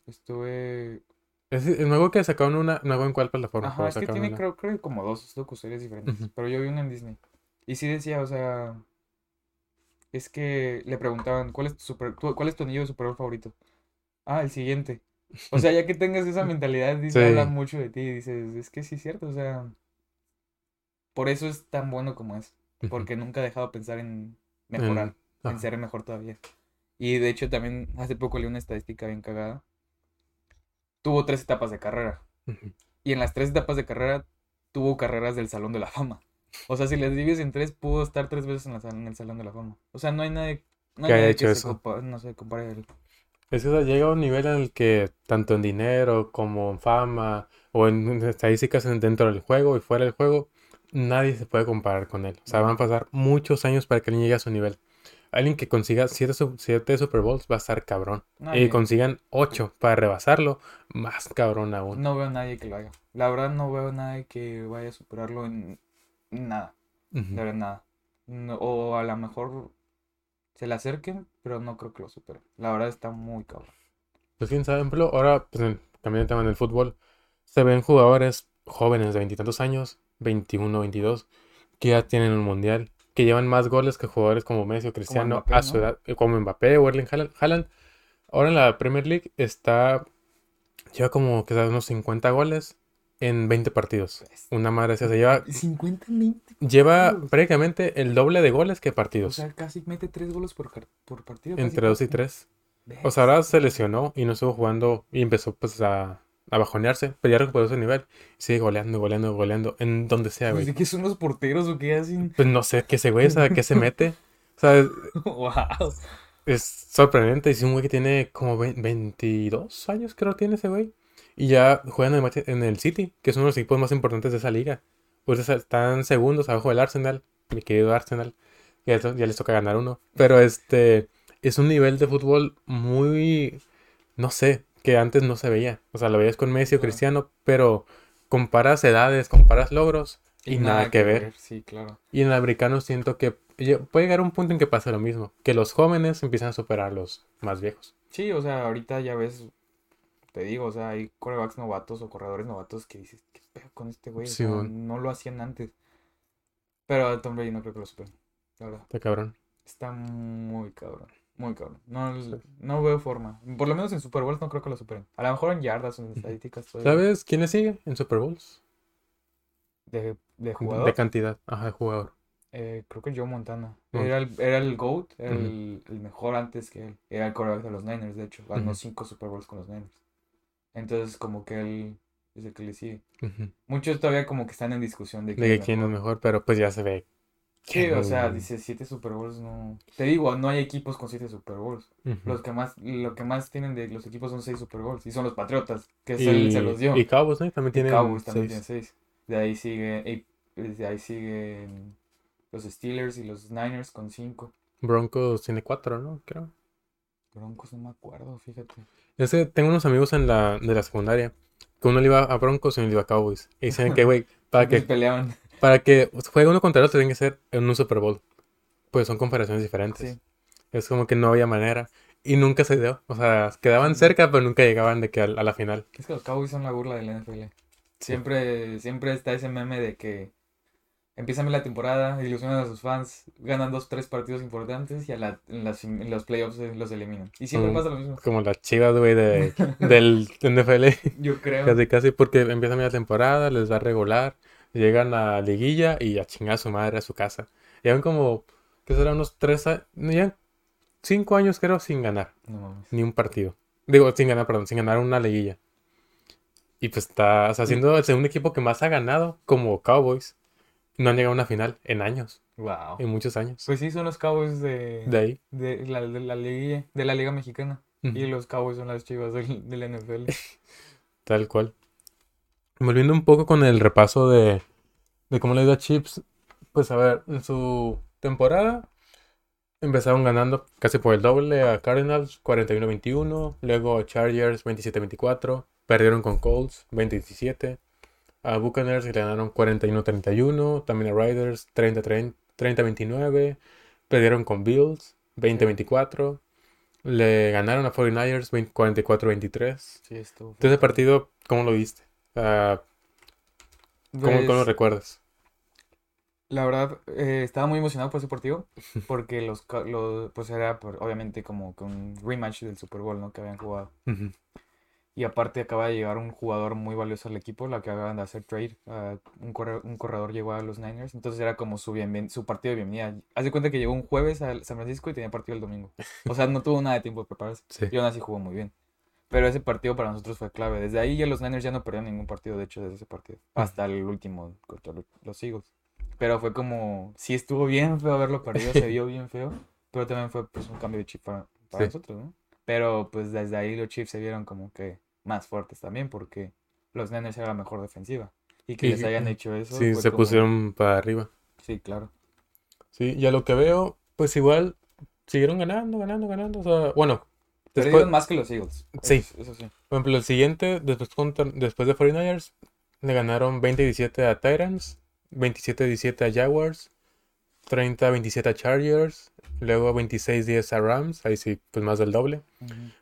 Estuve Es, es nuevo que sacaron una, hago en cuál plataforma, Ajá, es que tiene una. creo, creo que como dos docuseries diferentes, Ujú. pero yo vi una en Disney. Y sí decía, o sea, es que le preguntaban, ¿cuál es tu super, tu- cuál es tu anillo de Super Bowl favorito? Ah, el siguiente. O sea, ya que tengas esa <laughs> mentalidad, dice, Sí. habla mucho de ti y dices, es que sí es cierto, o sea, por eso es tan bueno como es, porque nunca ha dejado de pensar en mejorar, en Ajá. ser mejor todavía. Y de hecho también hace poco leí una estadística bien cagada. Tuvo tres etapas de carrera. Y en las tres etapas de carrera tuvo carreras del Salón de la Fama. O sea, si les divides en tres, pudo estar tres veces en, la en el Salón de la Fama. O sea, no hay nadie, no hay Que haya nadie hecho que se eso. compa- no se compare él. Es que o sea, llega a un nivel en el que tanto en dinero como en fama o en estadísticas en- dentro del juego y fuera del juego, nadie se puede comparar con él. O sea, van a pasar muchos años para que alguien llegue a su nivel. Alguien que consiga 7 siete, Super Bowls va a estar cabrón. Y consigan 8 para rebasarlo, más cabrón aún. No veo a nadie que lo haga. La verdad, no veo a nadie que vaya a superarlo en nada. Ujú. De verdad, nada. No- o a lo mejor se le acerquen, pero no creo que lo superen. La verdad está muy cabrón. Pues quién sabe, por ejemplo, ahora, pues, cambiando de tema en el fútbol, se ven jugadores jóvenes de veintitantos años, 21, 22, que ya tienen un mundial, que llevan más goles que jugadores como Messi o Cristiano Mbappé, a su edad, eh, como Mbappé o Erling Haaland. Ahora en la Premier League está, lleva como que unos 50 goles en 20 partidos. Una madre, así, o sea, lleva, 50 20. lleva prácticamente el doble de goles que O partidos, sea, casi mete tres goles por, por partido. entre 2 y casi. 3. O sea, ahora se lesionó y no estuvo jugando y empezó pues a, a bajonearse, pero ya recuperó su nivel. Y sigue goleando, goleando, goleando, en donde sea, güey. ¿De qué son los porteros o qué hacen? Pues no sé qué ese güey, sea, qué se mete. O sea, <laughs> es, wow. es sorprendente. Es un güey que tiene como ve- 22 años, creo que tiene ese güey. Y ya juegan en el, City, que es uno de los equipos más importantes de esa liga. Pues están segundos abajo del Arsenal, mi querido Arsenal. Ya les toca ganar uno. Pero este es un nivel de fútbol muy, no sé, que antes no se veía. O sea, lo veías con Messi o Claro. Cristiano, pero comparas edades, comparas logros y, nada, que ver. Sí, claro. Y en el americano siento que puede llegar un punto en que pasa lo mismo, que los jóvenes empiezan a superar a los más viejos. Sí, o sea, ahorita ya ves, te digo, o sea, hay corebacks novatos o corredores novatos que dices, ¿qué pedo con este güey? Sí, no lo hacían antes. Pero Tom Brady no creo que lo superen, la verdad. Está cabrón. Está muy cabrón, muy cabrón. No, no veo forma. Por lo menos en Super Bowl no creo que lo superen. A lo mejor en yardas o en estadísticas. ¿Sabes quién le sigue en Super Bowls? De, de De jugador. cantidad. Ajá, de jugador. Eh, creo que Joe Montana. Mm. Era el, era el GOAT, era el, el mejor antes que él. Era el quarterback de los Niners, de hecho. Ganó cinco Super Bowls con los Niners. Entonces, como que él es el que le sigue. Muchos todavía como que están en discusión de De quién es mejor, pero pues ya se ve. Sí, o sea, dice siete Super Bowls no. Te digo, no hay equipos con siete Super Bowls. Los que más, lo que más tienen de los equipos son seis Super Bowls. Y son los Patriotas, que Y, se los dio. y Cowboys, ¿no? También Y tienen Cowboys también seis. tiene seis. De ahí sigue, y- de ahí siguen los Steelers y los Niners con cinco. Broncos tiene cuatro, ¿no? Creo. Broncos no me acuerdo, fíjate. Es que tengo unos amigos en la, de la secundaria que uno le iba a Broncos y uno le iba a Cowboys. Y dicen que, güey, para <laughs> que, peleaban. Para que juegue uno contra el otro tiene que ser en un Super Bowl. Pues son comparaciones diferentes. Sí. Es como que no había manera. Y nunca se dio. O sea, quedaban cerca, pero nunca llegaban de que a, a la final. Es que los Cowboys son la burla del NFL. Siempre, siempre está ese meme de que empiezan la temporada, ilusionan a sus fans, ganan dos, tres partidos importantes y a la- en, las- en los playoffs eh, los eliminan. Y siempre Mm. pasa lo mismo. Como las chivas, güey, de, <laughs> del NFL. Yo creo. Casi, casi, porque empieza media temporada, les va a regular, llegan a liguilla y a chingar a su madre a su casa. Llevan como, ¿qué será? Unos tres años, ya cinco años creo sin ganar, No ni un partido. Digo, sin ganar, perdón, sin ganar una liguilla. Y pues está, o sea, siendo el segundo equipo que más ha ganado, como Cowboys, no han llegado a una final en años, Wow. en muchos años. Pues sí, son los Cowboys de, De ahí. de, la, de la liga, de la Liga Mexicana. Y los Cowboys son las chivas del, del NFL. <laughs> Tal cual. Volviendo un poco con el repaso de, de cómo le ido a Chips. Pues a ver, en su temporada empezaron ganando casi por el doble a Cardinals 41-21, luego a Chargers 27-24, perdieron con Colts 20-17, a Buccaneers le ganaron 41-31, también a Riders 30-30 30-29, perdieron con Bills 20-24, le ganaron a 49ers 20 44-23. Sí. Entonces, ese partido, ¿cómo lo viste? Ah, ¿cómo, Pues, cómo lo recuerdas? La verdad, eh, estaba muy emocionado por ese partido porque los, los pues era por- obviamente como que un rematch del Super Bowl, ¿no? Que habían jugado. Y aparte acaba de llegar un jugador muy valioso al equipo, la que acaban de hacer trade. ah, un, corre- un corredor llegó a los Niners, entonces era como su, bienven- su partido de bienvenida. Haz de cuenta que llegó un jueves a San Francisco y tenía partido el domingo. O sea, no tuvo nada de tiempo de prepararse. Sí. Y aún así jugó muy bien. Pero ese partido para nosotros fue clave. Desde ahí ya los Niners ya no perdieron ningún partido, de hecho, desde ese partido. Hasta el último contra lo- los Eagles. Pero fue como, sí estuvo bien feo haberlo perdido, se vio bien feo. Pero también fue pues un cambio de chip para, para Sí. nosotros, ¿no? Pero pues desde ahí los Chiefs se vieron como que más fuertes también porque los Niners eran la mejor defensiva. Y que Y- les hayan hecho eso. Sí, se como- pusieron para arriba. Sí, claro. Sí, y a lo que veo, pues igual siguieron ganando, ganando, ganando. O sea, bueno, Perdieron después, más que los Eagles. Sí. Eso, eso sí. por ejemplo, el siguiente, después, después de 49ers, le ganaron 20-17 a Titans, 27-17 a Jaguars, 30-27 a Chargers, luego 26-10 a Rams, ahí sí, pues más del doble.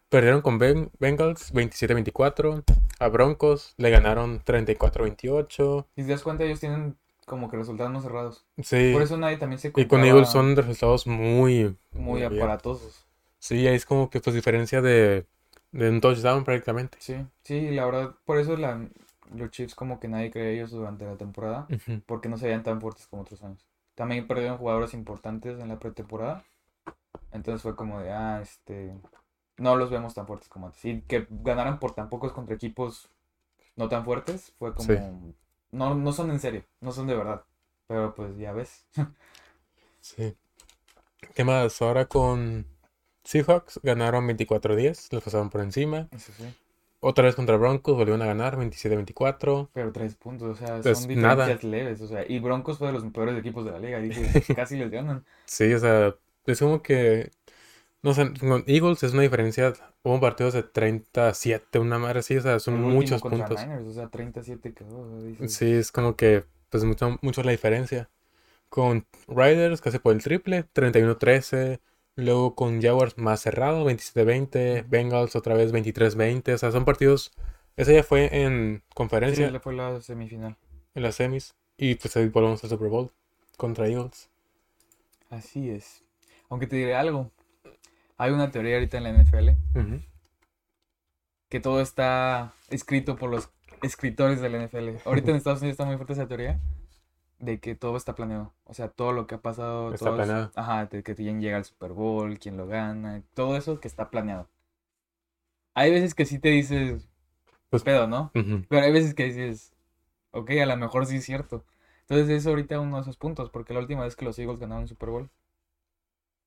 Perdieron con Ben- Bengals 27-24. A Broncos le ganaron 34-28. Si te das cuenta, ellos tienen como que resultados más cerrados. Sí. Por eso nadie también se Y con Eagles son resultados muy, muy bien. aparatosos. Sí, ahí es como que pues diferencia de, de un touchdown prácticamente. Sí, sí, la verdad, por eso la, los Chiefs como que nadie creía ellos durante la temporada, porque no se veían tan fuertes como otros años. También perdieron jugadores importantes en la pretemporada, entonces fue como de, ah, este, no los vemos tan fuertes como antes. Y que ganaran por tan pocos contra equipos no tan fuertes, fue como, Sí. no, no son en serio, no son de verdad, pero pues ya ves. <laughs> Sí. ¿Qué más? Ahora con Seahawks ganaron 24-10, los pasaron por encima. Eso sí. otra vez contra Broncos, volvieron a ganar 27-24. Pero tres puntos, o sea, Pues, son nada. diferencias leves, o sea, y Broncos fue de los peores equipos de la liga, dices, <laughs> casi les ganan. Sí, o sea, es como que, no sé, con Eagles es una diferencia, hubo partidos de 37, una madre así, o sea, son muchos puntos. Niners, o sea, 37 quedó, o sea, dices, Sí, es como que, pues, mucho, mucho la diferencia. Con Riders, casi por el triple, 31-13. Luego con Jaguars más cerrado, 27-20. Bengals otra vez 23-20. O sea, son partidos. Ese ya fue en sí, conferencia, le fue la semifinal. en las semis. Y pues ahí volvemos al Super Bowl contra Eagles. Así es. Aunque te diré algo, hay una teoría ahorita en la NFL que todo está escrito por los escritores de la NFL. Ahorita en Estados Unidos está muy fuerte esa teoría de que todo está planeado. O sea, todo lo que ha pasado, Está todo es- planeado. ajá, de que quién llega al Super Bowl, quién lo gana, todo eso que está planeado. Hay veces que sí te dices, Pues- pedo, ¿no? Ujú. Pero hay veces que dices, ok, a lo mejor sí es cierto. Entonces es ahorita uno de esos puntos, porque la última vez que los Eagles ganaron el Super Bowl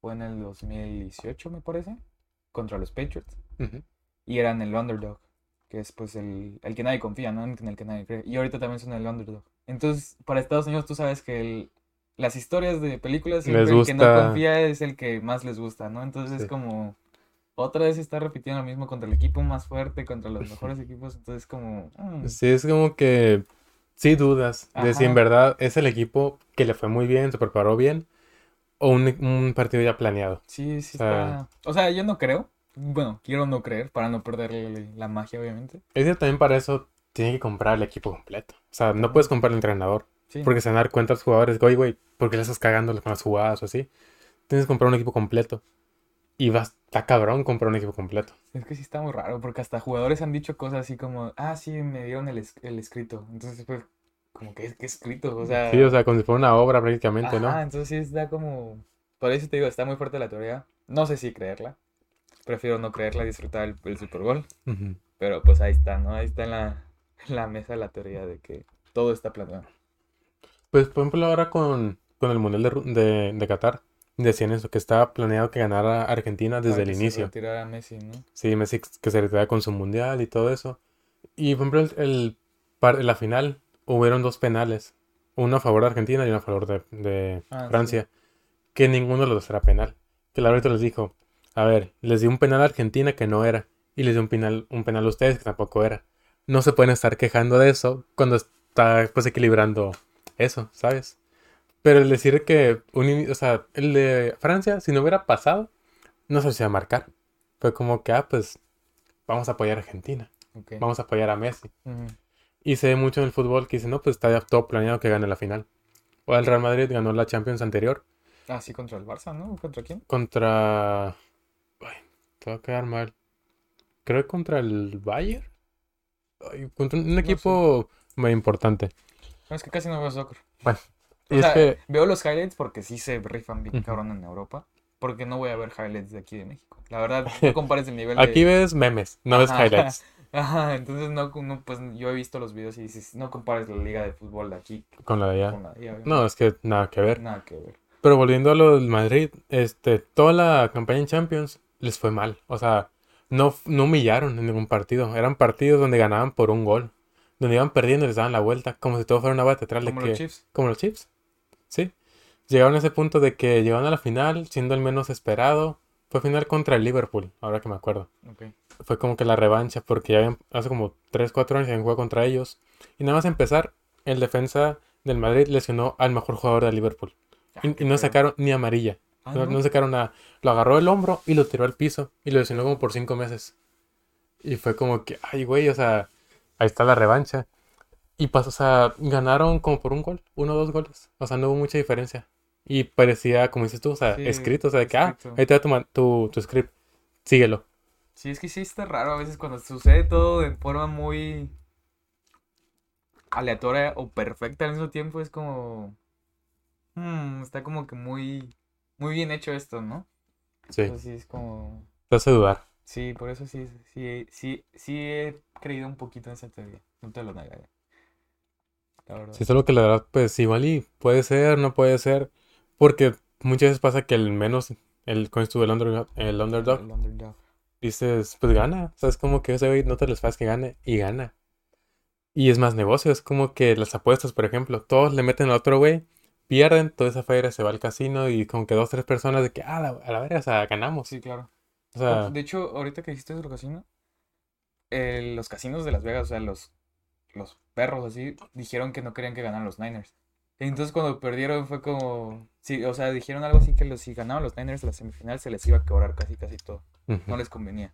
fue en el 2018, me parece, contra los Patriots. Ujú. Y eran el underdog, que es pues el, el que nadie confía, ¿no? En el que nadie cree. Y ahorita también son el underdog. Entonces, para Estados Unidos tú sabes que el- las historias de películas, siempre Les el que no confía es el que más les gusta, ¿no? Entonces Sí. es como... Otra vez está repitiendo lo mismo contra el equipo más fuerte, contra los mejores equipos. Entonces como... mm, Sí, es como que sí dudas de si en verdad es el equipo que le fue muy bien, se preparó bien, o un, un partido ya planeado. Sí, sí O sea- está... O sea, yo no creo. Bueno, quiero no creer para no perder la magia, obviamente. Es que también para eso tiene que comprar el equipo completo. O sea, no puedes comprar el entrenador. Sí. Porque se van a dar cuenta los jugadores, oye, güey, ¿por qué le estás cagando con las jugadas o así? Tienes que comprar un equipo completo. Y vas, está cabrón comprar un equipo completo. Es que sí está muy raro, porque hasta jugadores han dicho cosas así como, ah, sí, me dieron el, es- el escrito. Entonces, pues, como que es que escrito, o sea... Sí, o sea, como si fuera una obra prácticamente, ¿no? Ajá, entonces sí está como... Por eso te digo, está muy fuerte la teoría. No sé si creerla. Prefiero no creerla y disfrutar el, el Super Bowl. Pero pues ahí está, ¿no? Ahí está en la, <laughs> la mesa la teoría de que todo está planeado. Pues, por ejemplo, ahora con, con el Mundial de, de, de Qatar, decían eso, que estaba planeado que ganara Argentina desde Para el que se inicio. retirara Messi, ¿no? Sí, Messi que se retirara con su Mundial y todo eso. Y, por ejemplo, el, la final hubieron dos penales. Uno a favor de Argentina y uno a favor de, de Ah, sí. Francia. Que ninguno de los dos era penal. Que el árbitro les dijo, a ver, les dio un penal a Argentina que no era. Y les dio un penal, un penal a ustedes que tampoco era. No se pueden estar quejando de eso cuando está pues equilibrando eso, ¿sabes? Pero el decir que un, o sea, el de Francia, si no hubiera pasado, no se a marcar. Fue como que, ah, pues vamos a apoyar a Argentina, vamos a apoyar a Messi. Y se ve mucho en el fútbol que dicen, no, pues está ya todo planeado que gane la final. O el Real Madrid ganó la Champions anterior Ah, sí, contra el Barça, ¿no? ¿Contra quién? contra... Ay, te va a quedar mal. Creo que contra el Bayern. Contra un sé. equipo muy importante. No, es que casi no veo soccer. Bueno, O y es sea, que... veo los highlights porque sí se rifan bien cabrón en Europa. Porque no voy a ver highlights de aquí de México. La verdad, <laughs> no compares el nivel de... Aquí ves memes, no ves Ajá. highlights. <laughs> Ajá, entonces no, no, pues yo he visto los videos y dices, no compares la liga de fútbol de aquí Con la de allá. la de allá. No, es que nada que ver. Nada que ver. Pero volviendo a lo del Madrid, este, toda la campaña en Champions les fue mal. O sea, no, no humillaron en ningún partido. Eran partidos donde ganaban por un gol. Donde iban perdiendo y les daban la vuelta. Como si todo fuera una bata de Como que... los Chiefs. Como los Chiefs. Sí. Llegaron a ese punto de que llegaron a la final siendo el menos esperado. Fue final contra el Liverpool, ahora que me acuerdo. Ok. Fue como que la revancha porque ya habían- hace como 3, 4 años habían jugado contra ellos. Y nada más empezar, el defensa del Madrid lesionó al mejor jugador del Liverpool. Ah, Y, no sacaron ni amarilla. Ah, No, ¿no? no sacaron nada. Lo agarró el hombro y lo tiró al piso. Y lo lesionó como por 5 meses. Y fue como que, ay, güey, o sea, ahí está la revancha. Y pasó, o sea, ganaron como por un gol, uno o dos goles. O sea, no hubo mucha diferencia. Y parecía, como dices tú, o sea, Sí, escrito, o sea, de que, ah, ahí te va tu, tu, tu script, síguelo. Sí, es que sí está raro a veces cuando sucede todo de forma muy aleatoria o perfecta al mismo tiempo. Es como... hmm, está como que muy... Muy bien hecho esto, ¿no? Sí, Entonces sí es como... te hace dudar. Sí, por eso sí, sí, sí, sí he creído un poquito en esa teoría. No te lo negaré. La verdad. Es algo que la verdad, pues igual y puede ser, no puede ser. Porque muchas veces pasa que el menos, el, ¿cómo estuvo el underdog? El underdog El underdog. dices, pues gana. O sea, es como que ese güey no te les faz que gane y gana. Y es más negocio, es como que las apuestas, por ejemplo, todos le meten al otro güey, pierden, toda esa feria se va al casino y como que dos, tres personas de que, ah, la- a la verga, o sea, ganamos. Sí, claro. O sea, De hecho, ahorita que dijiste del casino, eh, los casinos de Las Vegas, o sea, los, los perros así, dijeron que no querían que ganaran los Niners. Entonces cuando perdieron fue como, sí, o sea, dijeron algo así que los, si ganaban los Niners la semifinal se les iba a cobrar casi casi todo. No les convenía.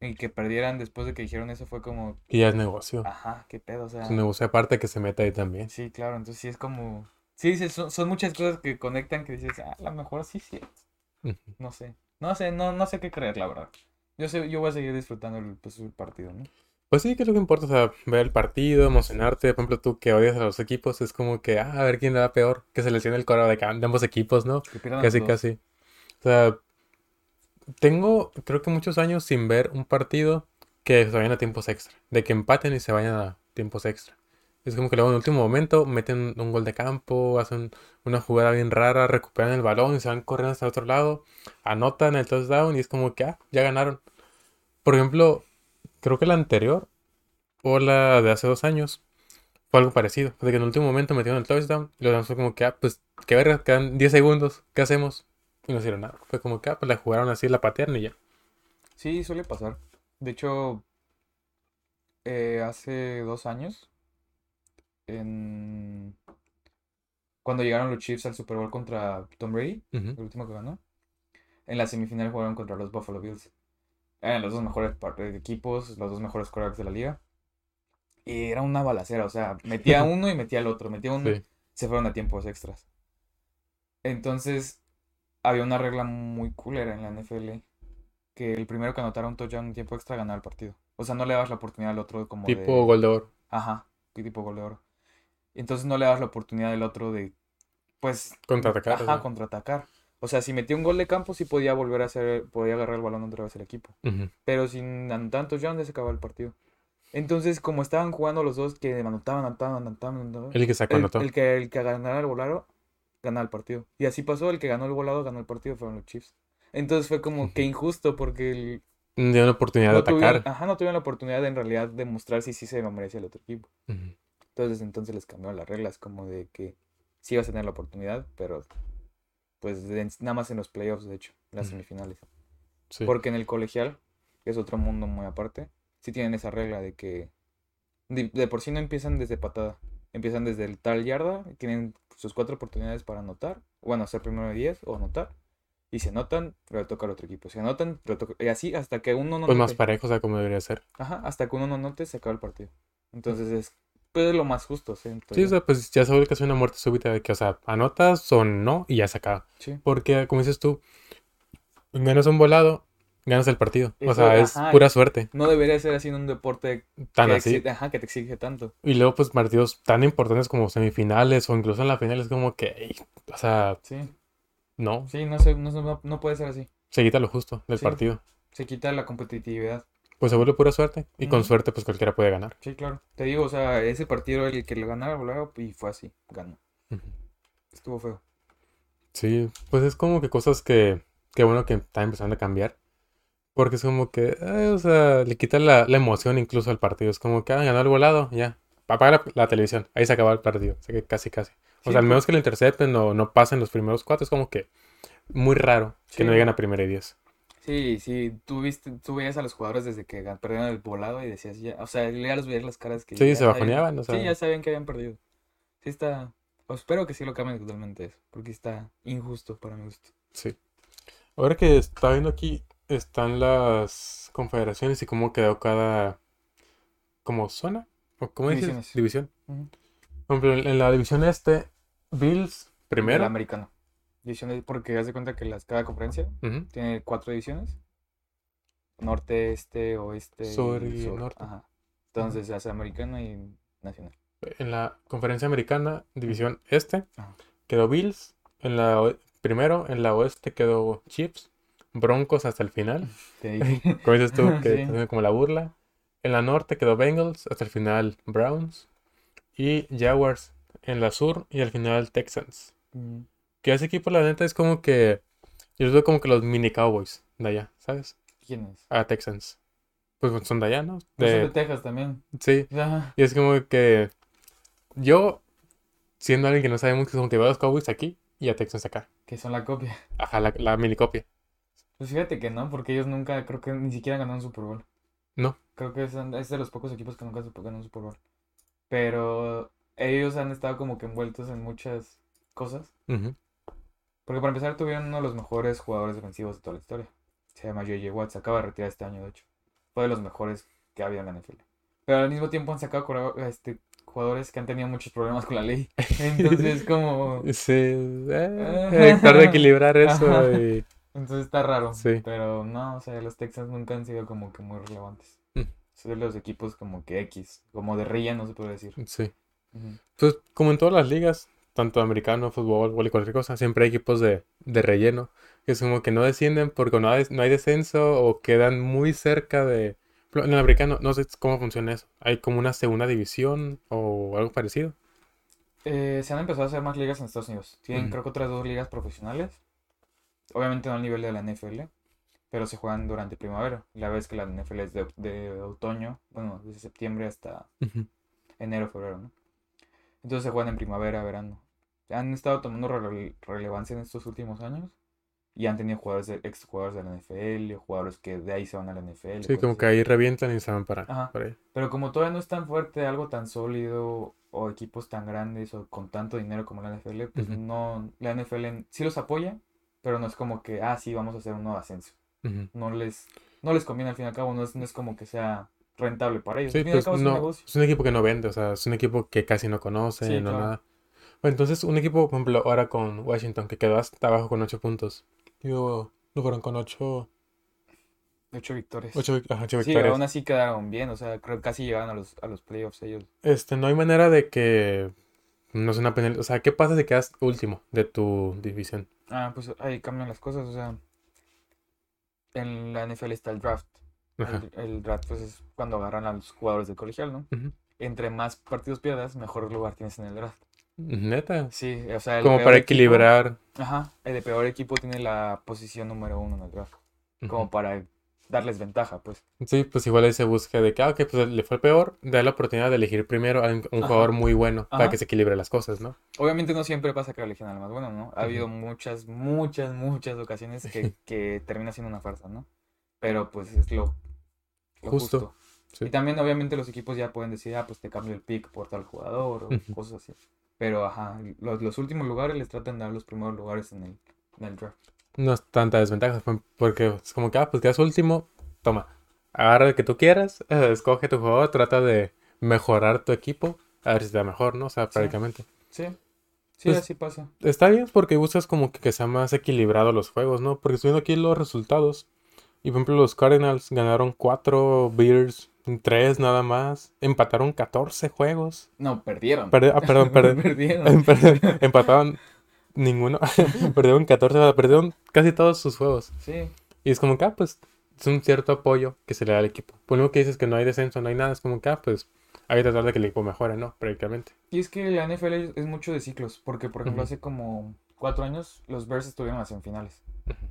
Y que perdieran después de que dijeron eso fue como, Y ya es negocio. ajá, qué pedo, o sea. Es un negocio aparte que se mete ahí también. Sí, claro, entonces sí es como, sí, dices, son, son muchas cosas que conectan que dices, ah, a lo mejor sí, sí, no sé, no sé, no, no sé qué creer, la verdad. Yo sé, yo voy a seguir disfrutando el, pues, el partido, ¿no? Pues sí, que es lo que importa, o sea, ver el partido, emocionarte. Por ejemplo, tú que odias a los equipos, es como que, ah, a ver quién le da peor, que se lesione el coro de, ambos equipos, ¿no? Que Casi, casi. O sea, tengo, creo que muchos años sin ver un partido que se vayan a tiempos extra, de que empaten y se vayan a tiempos extra. Es como que luego en el último momento meten un gol de campo, hacen una jugada bien rara, recuperan el balón y se van corriendo hasta el otro lado, anotan el touchdown y es como que, ah, ya ganaron. Por ejemplo, creo que la anterior o la de hace dos años fue algo parecido. De que en el último momento metieron el touchdown y los fue como que, ah, pues, qué verga, quedan 10 segundos, ¿qué hacemos? Y no hicieron nada. Fue como que, ah, pues la jugaron así, la patearon y ya. Sí, suele pasar. De hecho, eh, hace dos años, en... cuando llegaron los Chiefs al Super Bowl contra Tom Brady, el último que ganó, en la semifinal jugaron contra los Buffalo Bills. Eran los dos mejores eh, equipos, los dos mejores quarterbacks de la liga. Y era una balacera, o sea, <laughs> metía uno y metía el otro, metía uno, Sí. se fueron a tiempos extras. Entonces, había una regla muy culera en la NFL, que el primero que anotara un touchdown en tiempo extra ganaba el partido. O sea, no le dabas la oportunidad al otro como Tipo de... gol de oro. Ajá, ¿qué tipo gol de oro? Entonces no le dabas la oportunidad al otro de, pues, Contraatacar. ajá, ¿no? contraatacar. O sea, si metía un gol de campo, sí podía volver a hacer, podía agarrar el balón otra vez el equipo. Pero sin touchdown ya se acababa el partido. Entonces, como estaban jugando los dos, que anotaban, anotaban, anotaban, anotaban, El que sacó el, anotó. el que, el que ganara el volado, ganaba el partido. Y así pasó, el que ganó el volado, ganó el partido, fueron los Chiefs. Entonces fue como que injusto porque el- Dio la oportunidad de tuvieron, atacar. ajá, no tuvieron la oportunidad de en realidad demostrar si sí se lo merecía el otro equipo. Ujú. Entonces, entonces les cambiaron las reglas, como de que sí ibas a tener la oportunidad, pero pues de- nada más en los playoffs, de hecho, en las semifinales. Sí. Porque en el colegial, que es otro mundo muy aparte, sí tienen esa regla de que de, de por sí no empiezan desde patada, empiezan desde el tal yarda, tienen sus cuatro oportunidades para anotar, bueno, hacer primero de 10 o anotar, y si anotan, le toca al otro equipo, si anotan, le toca, y así hasta que uno no Pues más parejo, o sea, como debería ser. Ajá, hasta que uno no anote, se acaba el partido. Entonces es pues, lo más justo, siento Sí, o sea, pues ya se vuelve casi una muerte súbita de que, o sea, anotas o no y ya se acaba. Sí. Porque, como dices tú, ganas un volado, ganas el partido. O sea, es pura suerte. No debería ser así en un deporte Tan que, así. ajá, que te exige tanto. Y luego, pues, partidos tan importantes como semifinales o incluso en la final es como que, o sea, Sí, no, sí, no, se- no, no, no puede ser así. se quita lo justo del Sí. partido. Se quita la competitividad. Pues se vuelve pura suerte. Y con suerte, pues cualquiera puede ganar. Sí, claro. Te digo, o sea, ese partido el que lo ganara volaba y fue así, ganó. Estuvo feo. Sí, pues es como que cosas que, que bueno que están empezando a cambiar. Porque es como que, eh, o sea, le quita la, la emoción incluso al partido. Es como que, ah, ganó el volado, ya. Apaga la, la televisión. Ahí se acabó el partido. O sea que casi, casi. O Sí, sea, al pues- menos que lo intercepten o no pasen los primeros cuatro, es como que muy raro que no lleguen a primera y diez. Sí, sí, tú viste, tú veías a los jugadores desde que perdieron el volado y decías ya, o sea, ya los veías las caras que Sí, se sabían- bajoneaban, o sea. Sí, ya sabían que habían perdido. Sí está, o espero que sí lo cambien totalmente eso, porque está injusto para mi gusto. Sí. Ahora que está viendo aquí, están las confederaciones y cómo quedó cada como zona. ¿O cómo dices? División. Ujú. Por ejemplo, en la división este, Bills El primero. americano. Porque haz de cuenta que las, cada conferencia tiene cuatro divisiones. Norte, este, oeste Sur y norte. Ajá. Entonces se hace americana y nacional. En la conferencia americana, división este, Ajá. quedó Bills. En la primero, en la oeste quedó Chiefs. Broncos hasta el final. <laughs> Dije. <laughs> Como dices tú, <laughs> que Sí. como la burla. En la norte quedó Bengals, hasta el final Browns. Y Jaguars en la sur y al final Texans. Mm, Que ese equipo, la neta, es como que. Yo los veo como que los mini Cowboys de allá, ¿sabes? ¿Quiénes? a Texans. Pues son de allá, ¿no? Pues son De, de Texas también. sí. Ajá. Y es como que yo, siendo alguien que no sabe mucho, como que veo a los Cowboys aquí y a Texans acá. Que son la copia. Ajá, la, la mini copia. Pues fíjate que no, porque ellos nunca, creo que ni siquiera ganaron un Super Bowl. No. Creo que es, es de los pocos equipos que nunca ganaron un Super Bowl. Pero ellos han estado como que envueltos en muchas cosas. Ujú. Porque para empezar tuvieron uno de los mejores jugadores defensivos de toda la historia. Se llama J.J. Watt, se acaba de retirar este año, de hecho. Fue de los mejores que había en la NFL. Pero al mismo tiempo han sacado este, jugadores que han tenido muchos problemas con la ley. <laughs> Entonces como... Sí, eh, tratar de equilibrar <laughs> eso y... Entonces está raro. Sí. Pero no, o sea, los Texans nunca han sido como que muy relevantes. Mm. Son de los equipos como que X, como de relleno se puede decir. Sí. Pues como en todas las ligas, tanto americano, fútbol, vóley, cualquier cosa, siempre hay equipos de, de relleno, que es como que no descienden porque no hay, no hay descenso o quedan muy cerca de... En el americano no sé cómo funciona eso. ¿Hay como una segunda división o algo parecido? Eh, se han empezado a hacer más ligas en Estados Unidos. Tienen creo que otras dos ligas profesionales. Obviamente no al nivel de la NFL, pero se juegan durante primavera. La vez que la NFL es de, de otoño, bueno, desde septiembre hasta enero, febrero, ¿no? Entonces se juegan en primavera, verano. Han estado tomando rele- relevancia en estos últimos años y han tenido jugadores, de, ex jugadores de la NFL, jugadores que de ahí se van a la NFL. Sí, como que ahí revientan y se van para, Ajá. para ahí. Pero como todavía no es tan fuerte, algo tan sólido o equipos tan grandes o con tanto dinero como la NFL, pues no, la NFL sí los apoya, pero no es como que, ah, sí, vamos a hacer un nuevo ascenso. No les, no les conviene al fin y al cabo, no es, no es como que sea rentable para ellos. Sí, pues es un no, negocio. es un equipo que no vende, o sea, es un equipo que casi no conoce, Sí, no claro. nada. Bueno, entonces un equipo, por ejemplo, ahora con Washington, que quedó hasta abajo con 8 puntos. Digo, no fueron con 8, Ocho victorias. ocho, ajá, ocho Sí, victorias. aún así quedaron bien, o sea, creo que casi llegaron a los, a los playoffs ellos. Este, no hay manera de que no es una penal, o sea, ¿qué pasa si quedas último de tu división? Ah, pues ahí cambian las cosas, o sea, en la NFL está el draft. El, el draft pues es cuando agarran a los jugadores del colegial, ¿no? Entre más partidos pierdas, mejor lugar tienes en el draft. Neta. Sí, o sea, el Como para equipo- equilibrar. Ajá, el de peor equipo tiene la posición número uno en el draft. Como para darles ventaja, pues. Sí, pues igual ahí se busca de que, ah, ok, pues le fue peor, da la oportunidad de elegir primero a un, Ajá. jugador muy bueno para que se equilibre las cosas, ¿no? Obviamente no siempre pasa que eligen al más bueno, ¿no? Ha habido muchas, muchas, muchas ocasiones que, <laughs> que termina siendo una farsa, ¿no? Pero pues es lo Justo, justo. sí. Y también obviamente los equipos ya pueden decir, ah, pues te cambio el pick por tal jugador o cosas así. Pero ajá, los, los últimos lugares les tratan de dar los primeros lugares en el, en el draft. No es tanta desventaja, porque es como que, ah, pues quedas último, toma, agarra el que tú quieras, eh, <laughs> escoge tu jugador, trata de mejorar tu equipo, a ver si te da mejor, ¿no? O sea, prácticamente. Sí, sí, Pues- así pasa. Está bien porque buscas como que, que sea más equilibrado los juegos, ¿no? Porque estoy viendo aquí los resultados. Y por ejemplo, los Cardinals ganaron 4, Bears 3 nada más. Empataron 14 juegos. No, perdieron. Perde- ah, perdón, <laughs> perdieron. <laughs> Empataron ninguno. <laughs> perdieron 14, o sea, perdieron casi todos sus juegos. Sí, Y es como que, ah, pues, es un cierto apoyo que se le da al equipo. Por lo que dices que no hay descenso, no hay nada, es como que, ah, pues, hay que tratar de que el equipo mejore, ¿no? Prácticamente. y es que la NFL es, mucho de ciclos, porque por ejemplo hace como cuatro años los Bears estuvieron en las semifinales.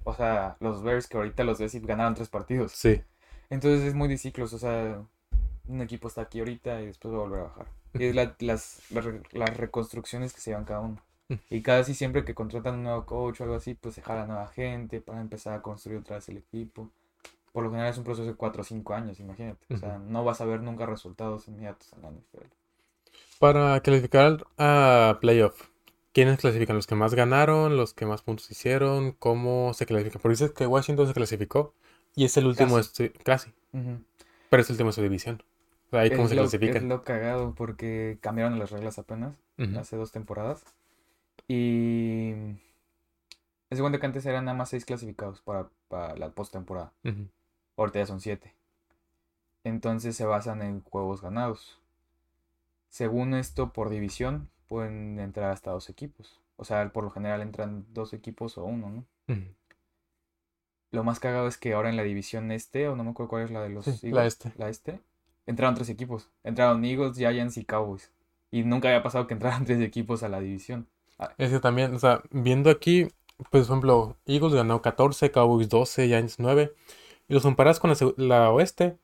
O sea, los Bears que ahorita los ves y ganaron tres partidos. Sí. Entonces es muy de ciclos, o sea, un equipo está aquí ahorita y después va a volver a bajar. Y es la- las, las, re- las reconstrucciones que se llevan cada uno. Y casi siempre que contratan un nuevo coach o algo así, pues se jala nueva gente para empezar a construir otra vez el equipo. Por lo general es un proceso de 4 o 5 años, imagínate. O sea, no vas a ver nunca resultados inmediatos en la NFL. Para clasificar a playoff, ¿quiénes clasifican? ¿Los que más ganaron? ¿Los que más puntos hicieron? ¿Cómo se clasifica? Porque dices que Washington se clasificó y es el último, de Casi. su- casi, pero es el último de su división. O sea, ahí cómo se lo, clasifican. es lo cagado porque cambiaron las reglas apenas, hace dos temporadas. Y es de cuenta que antes eran nada más seis clasificados para, para la postemporada. Ujú. Ahorita ya son siete. Entonces se basan en juegos ganados. Según esto, por división, pueden entrar hasta dos equipos. O sea, por lo general entran dos equipos o uno, ¿no? Lo más cagado es que ahora en la división este, o no me acuerdo cuál es la de los Sí, la Eagles, este. la este, entraron tres equipos. Entraron Eagles, Giants y Cowboys. Y nunca había pasado que entraran <laughs> tres equipos a la división. Es que también, o sea, viendo aquí, pues, por ejemplo, Eagles ganó 14, Cowboys 12, Giants 9. y los comparas con la oeste,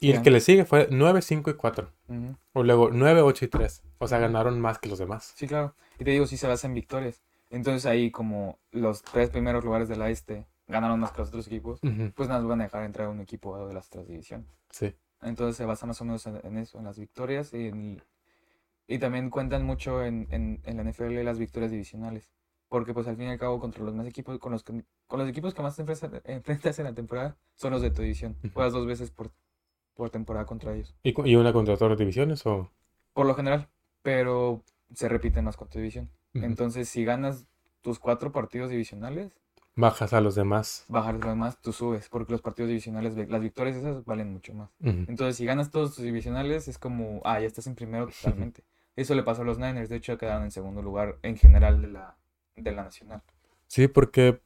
y el que le sigue fue 9, 5 y 4. Ujú. O luego 9, 8 y 3. O sea, ganaron más que los demás. Sí, claro. Y te digo, sí se basa en victorias. Entonces ahí como los tres primeros lugares de la este ganaron más que los otros equipos, Ujú, pues nada, van a dejar entrar un equipo de las otras divisiones. Sí. Entonces se basa más o menos en, en eso, en las victorias y, en- y también cuentan mucho en, en, en la NFL las victorias divisionales. Porque pues al fin y al cabo contra los más equipos, con los, que- con los equipos que más te enfrentas, enfrentas en la temporada son los de tu división. Juegas dos veces por, por temporada contra ellos. ¿Y, y una contra otras divisiones o...? Por lo general, pero se repiten tu división. Ujú. Entonces si ganas tus cuatro partidos divisionales, Bajas a los demás. bajar los demás, tú subes, porque los partidos divisionales, las victorias esas valen mucho más. Entonces, si ganas todos tus divisionales, es como, ah, ya estás en primero totalmente. Eso le pasó a los Niners, de hecho quedaron en segundo lugar en general de la, de la nacional. Sí, porque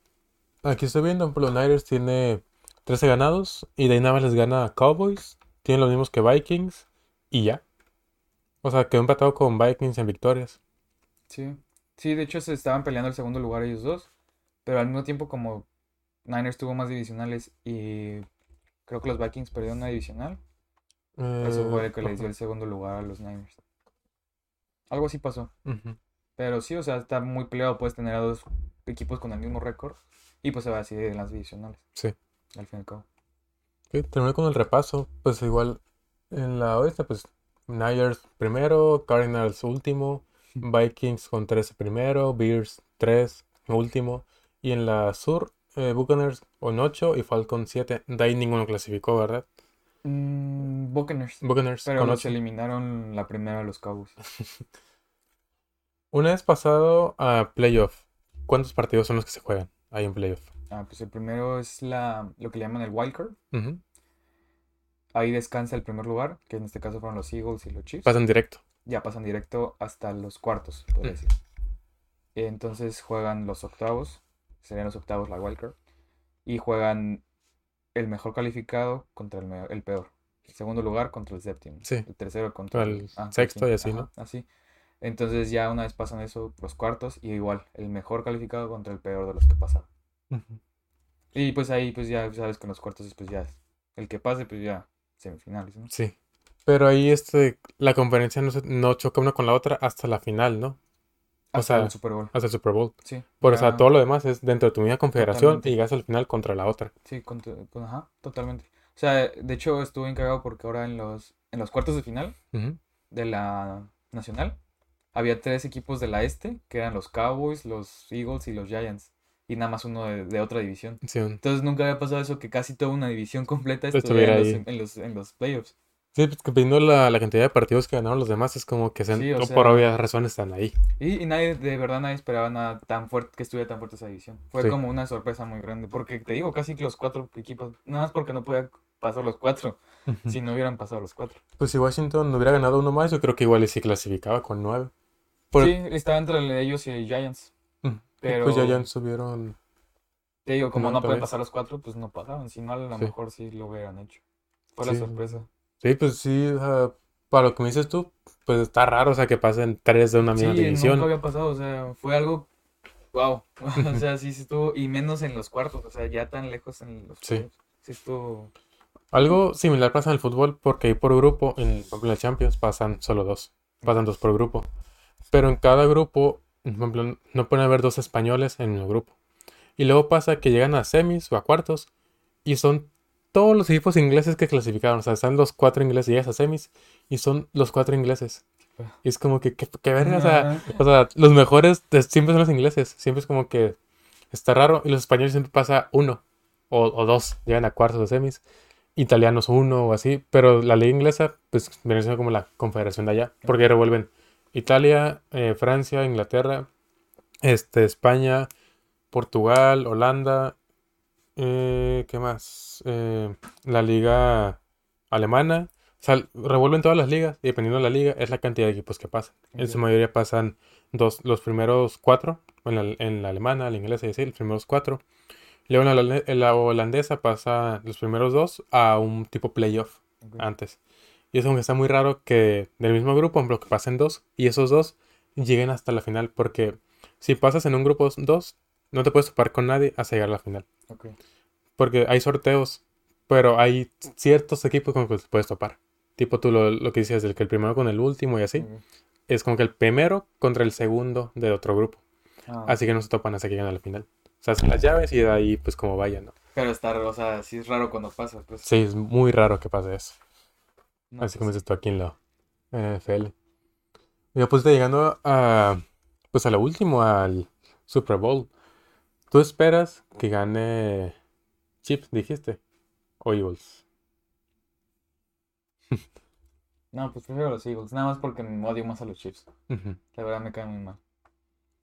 aquí estoy viendo, ejemplo, Niners tiene 13 ganados y de ahí nada más les gana a Cowboys, tienen los mismos que Vikings y ya. O sea, quedó empatado con Vikings en victorias. Sí. Sí, de hecho se estaban peleando el segundo lugar ellos dos, pero al mismo tiempo como Niners tuvo más divisionales y creo que los Vikings perdieron una divisional, eso fue Eh, el que les dio el segundo lugar a los Niners. Algo así pasó. Pero sí, o sea, está muy peleado, puedes tener a dos equipos con el mismo récord y pues se va a decidir en las divisionales, Sí. Al fin y al cabo. Terminé con el repaso. Pues igual en la oeste, pues Niners primero, Cardinals último, Vikings con 13 primero, Bears 3 último. Y en la sur, eh, Buccaneers con 8 y Falcons 7. De ahí ninguno clasificó, ¿verdad? Mm, Buccaneers. Buccaneers Pero los 8. eliminaron la primera de los Cowboys. <laughs> Una vez pasado a playoff, ¿cuántos partidos son los que se juegan ahí en playoff? Ah, pues el primero es la, lo que le llaman el wild card. Ujú. Ahí descansa el primer lugar, que en este caso fueron los Eagles y los Chiefs. Pasan directo. Ya pasan directo hasta los cuartos, podría Mm. decir. Entonces juegan los octavos, serían los octavos la wild card. Y juegan el mejor calificado contra el, el peor. El segundo lugar contra el séptimo. Sí. El tercero contra El ah, sexto y así, ajá, ¿no? Así. Entonces ya una vez pasan eso, los cuartos, y igual, el mejor calificado contra el peor de los que pasaron. Y pues ahí, pues ya sabes que en los cuartos, pues ya, el que pase, pues ya, semifinales, ¿no? Sí. Pero ahí este, la conferencia no, se- no choca una con la otra hasta la final, ¿no? O Hasta sea, el Super Bowl, hasta el Super Bowl. sí. Por o sea, ya- todo lo demás es dentro de tu misma confederación Totalmente. y llegas al final contra la otra. Sí, contra- pues, ajá, totalmente. O sea, de hecho estuve encargado porque ahora en los, en los cuartos de final de la nacional había tres equipos de la este, que eran los Cowboys, los Eagles y los Giants, y nada más uno de, de otra división. Sí, Entonces nunca había pasado eso, que casi toda una división <laughs> completa Estuviera estuviera en los, ahí. en los, en los playoffs. sí, pues viendo la, la cantidad de partidos que ganaron los demás, es como que Sí, sea- por obvias razones están ahí. Y, y nadie, de verdad nadie esperaba nada tan fuerte, que estuviera tan fuerte esa división. Fue Sí. como una sorpresa muy grande, porque te digo, casi que los cuatro equipos, nada más porque no podían pasar los cuatro, si no hubieran pasado los cuatro. Pues si Washington hubiera ganado uno más, yo creo que igual sí clasificaba con nueve. Por- Sí, estaba entre ellos y Giants. Pero- Pues ya, ya subieron. Te digo, como No, pueden pasar los cuatro, pues no pasaban. Si no, a lo Sí. mejor sí lo hubieran hecho. Fue la Sí. sorpresa. Sí, pues sí, o sea, para lo que me dices tú, pues está raro, o sea, que pasen tres de una Sí, misma división. nunca había pasado, o sea, fue algo, wow. <laughs> O sea, sí, sí estuvo, y menos en los cuartos, o sea, ya tan lejos en los Sí. playoffs. Sí estuvo, Algo similar pasa en el fútbol, porque ahí por grupo, en, ejemplo, en la Champions, pasan solo dos. Pasan dos por grupo. Pero en cada grupo, no pueden haber dos españoles en el grupo. Y luego pasa que llegan a semis o a cuartos y son todos los equipos ingleses que clasificaron. O sea, están los cuatro ingleses, llegas a semis y son los cuatro ingleses. Y es como que, ¿qué, verga? O sea, o sea, los mejores de- siempre son los ingleses. Siempre es como que está raro. Y los españoles siempre pasa uno o, o dos. Llegan a cuartos o semis. Italianos uno o así. Pero la liga inglesa, pues viene siendo como la confederación de allá. Porque revuelven Italia, eh, Francia, Inglaterra, este, España, Portugal, Holanda. eh, ¿qué más? Eh, la liga alemana. O sea, revuelven todas las ligas y dependiendo de la liga es la cantidad de equipos que pasan. En su mayoría pasan dos, los primeros cuatro, en la, en la alemana, la inglesa así, los primeros cuatro. Luego en la, holandesa pasa los primeros dos a un tipo playoff antes. Y es como que está muy raro que del mismo grupo, por ejemplo, que pasen dos y esos dos lleguen hasta la final. Porque si pasas en un grupo dos, no te puedes topar con nadie hasta llegar a la final. Porque hay sorteos Pero hay ciertos equipos con los que te puedes topar. Tipo tú lo, lo que dices, del que el primero con el último y así. Es como que el primero contra el segundo de otro grupo. Ah, Así que no se topan hasta que llegan a la final. O sea, hacen las llaves y de ahí pues como vayan, ¿no? Pero está, o sea, sí es raro cuando pasa, pues. Sí, es muy raro que pase eso. No, Así pues, como dices tú aquí en la NFL. Ya pues llegando a, pues a lo último, al Super Bowl. ¿Tú esperas que gane Chips, dijiste? O Eagles. <laughs> No, pues prefiero los Eagles, nada más porque me odio más a los Chiefs. Ujú. La verdad me caen muy mal.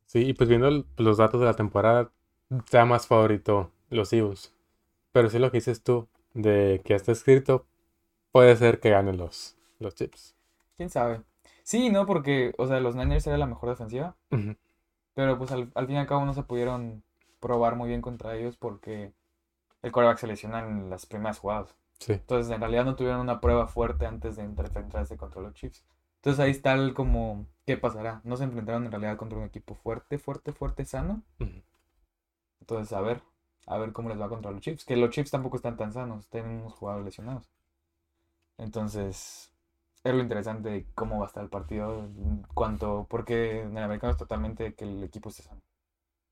Sí, y pues viendo el- los datos de la temporada, está más favorito los Eagles. Pero sí lo que dices tú, de que está escrito, puede ser que ganen los, los Chips. ¿Quién sabe? Sí, no, porque, o sea, los Niners era la mejor defensiva, pero pues al, al fin y al cabo no se pudieron probar muy bien contra ellos porque el quarterback se lesiona en las primeras jugadas. Sí. Entonces, en realidad no tuvieron una prueba fuerte antes de enfrentarse contra los Chiefs. Entonces ahí está el como, ¿qué pasará? No se enfrentaron en realidad contra un equipo fuerte, fuerte, fuerte, sano. Entonces, a ver, a ver cómo les va contra los Chiefs. Que los Chiefs tampoco están tan sanos, tienen unos jugadores lesionados. Entonces, es lo interesante de cómo va a estar el partido. cuanto, porque en el americano es totalmente que el equipo esté sano.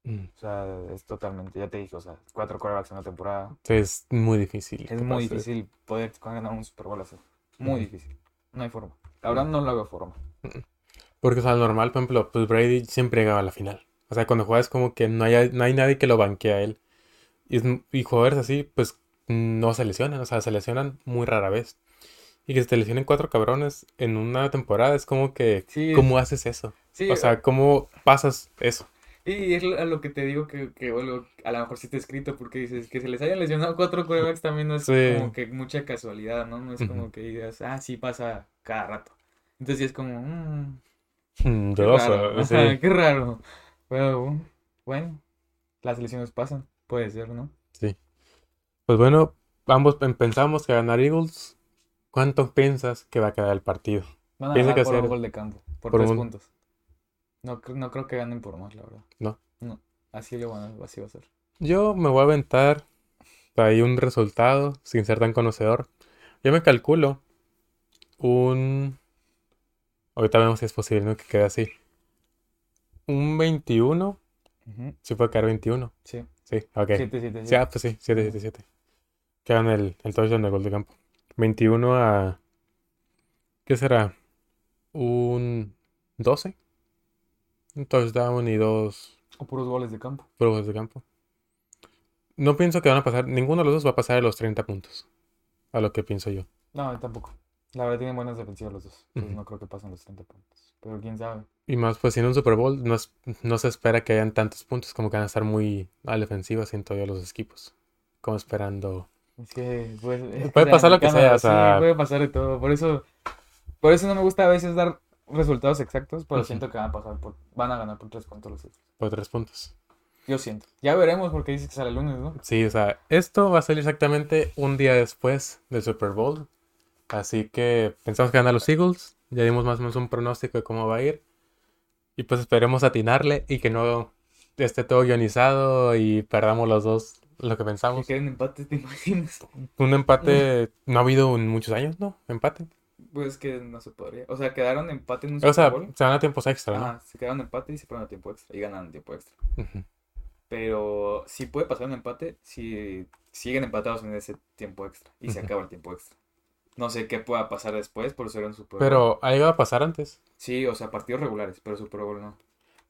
Mm. O sea, es totalmente, ya te dije, o sea, cuatro quarterbacks en una temporada. Es muy difícil. Es muy pase. difícil poder ganar un Super Bowl así. Muy difícil. No hay forma. La verdad no lo veo forma. Porque, o sea, normal, por ejemplo, pues Brady siempre llegaba a la final. O sea, cuando juegas como que no hay, no hay nadie que lo banquee a él. Y, es- y jugadores así, pues no se lesionan. O sea, se lesionan muy rara vez. Y que se te lesionen cuatro cabrones en una temporada es como que, Sí, ¿cómo haces eso? sí, O sea, ¿cómo pasas eso? Y es a lo que te digo que, que bueno, a lo mejor sí está escrito porque dices que se les hayan lesionado cuatro quarterbacks también no es Sí. como que mucha casualidad, ¿no? No es como que digas, ah, sí pasa cada rato. Entonces sí es como, mmm, Mm, qué dudoso, raro, sí. qué raro. Pero bueno, las lesiones pasan, puede ser, ¿no? Sí. Pues bueno, ambos pen- pensamos que ganar Eagles. ¿Cuánto piensas que va a quedar el partido? Van a ganar que por un hacer- gol de campo, por, por tres un- puntos. No, no creo que ganen por más, la verdad. ¿No? No, así, lo van a, así va a ser. Yo me voy a aventar ahí un resultado sin ser tan conocedor. Yo me calculo un... Ahorita vemos si es posible, ¿no? Que quede así. Un 21. Ujú, Sí puede quedar 21. Sí, Sí, ok. 7, 7, Sí, ah, pues sí, 7, 7, 7. Quedan el, el touchdown de gol de campo. 21 a... ¿Qué será? Un 12. Un touchdown y dos O puros goles de campo. goles de campo. No pienso que van a pasar, ninguno de los dos va a pasar de los 30 puntos. A lo que pienso yo. No, tampoco. La verdad tienen buenas defensivas los dos. No creo que pasen los 30 puntos. Pero quién sabe. Y más, pues siendo un Super Bowl, no, es- no se espera que hayan tantos puntos como que van a estar muy a la defensiva, siento yo, los equipos. Como esperando. Es que pues, es Puede de pasar lo que sea, o sí, sea- puede pasar de todo. Por eso, por eso no me gusta a veces dar resultados exactos, pero siento que van a pasar por, van a ganar por tres puntos los otros. Por tres puntos. Yo siento. Ya veremos porque dices que sale el lunes, ¿no? Sí, o sea, esto va a salir exactamente un día después del Super Bowl. Así que pensamos que ganan los Eagles. Ya dimos más o menos un pronóstico de cómo va a ir. Y pues esperemos atinarle y que no esté todo guionizado y perdamos los dos lo que Que pensamos. queden empates, ¿te imaginas? Un empate no ha habido en muchos años, ¿no? Empate. Pues que no se podría. O sea, quedaron empate en un O sea, se van a tiempos extra, ¿no? Ajá, se quedaron empate y se fueron a tiempo extra. Y ganaron tiempo extra. Pero sí puede pasar un empate si siguen empatados en ese tiempo extra y se acaba el tiempo extra. No sé qué pueda pasar después por ser un Super Bowl. Pero ahí va a pasar antes. Sí, o sea, partidos regulares, pero Super Bowl no.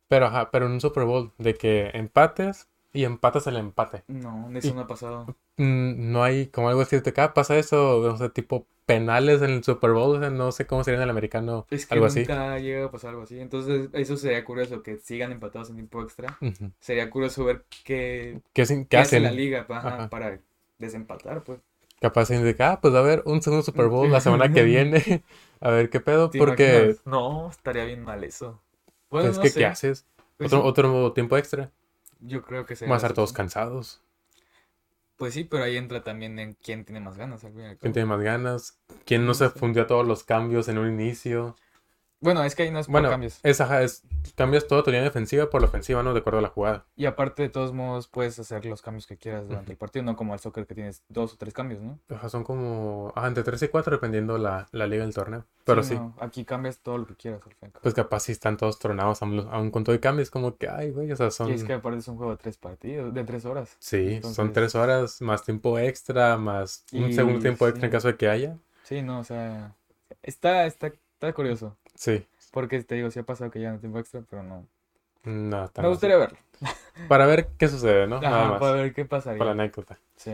Pero ajá, pero en un Super Bowl de que empates y empatas el empate. No, eso Y- no ha pasado. Mm, No hay como algo así de que ah, pasa eso, o sea, tipo penales en el Super Bowl, o sea, no sé cómo sería en el americano, Es que algo así. nunca llega a pasar algo así. Entonces, eso sería curioso que sigan empatados en tiempo extra. Sería curioso ver qué, ¿Qué, qué qué hace hacen? la liga pa- ajá, Ajá. para desempatar, pues. Capaz de que, ah, pues a ver, un segundo Super Bowl la semana que <laughs> viene, a ver qué pedo, ¿Te porque imaginas? No, estaría bien mal eso. Bueno, es no que, sé. ¿qué haces? Pues Otro, sí, otro tiempo extra, yo creo que sería van a estar todos cansados, Pues sí, pero ahí entra también en quién tiene más ganas al fin y al quién tiene más ganas, quién no se fundió a todos los cambios en un inicio, Bueno, es que ahí no es por Bueno, cambios. es, ajá, es, cambias toda tu línea defensiva por la ofensiva, ¿no? De acuerdo a la jugada. Y aparte, de todos modos, puedes hacer los cambios que quieras durante el partido, no como el soccer que tienes dos o tres cambios, ¿no? Ajá, son como ajá, entre 3 y 4 dependiendo la, la liga del torneo. Pero sí, no, aquí cambias todo lo que quieras al fin. al pues capaz si están todos tronados, aún, con todo y cambios, como que, ay, güey, o sea, son... Y es que aparte es un juego de tres partidos, de tres horas. Sí, son 3 horas más tiempo extra, más un Y segundo tiempo extra en caso de que haya. Sí, no, o sea, está, está, está curioso. Sí, Porque te digo, sí ha pasado que ya no tiempo extra, pero no. no, tan Me gustaría verlo. <laughs> Para ver qué sucede, ¿no? Nada más, para ver qué pasaría. para la anécdota. Sí.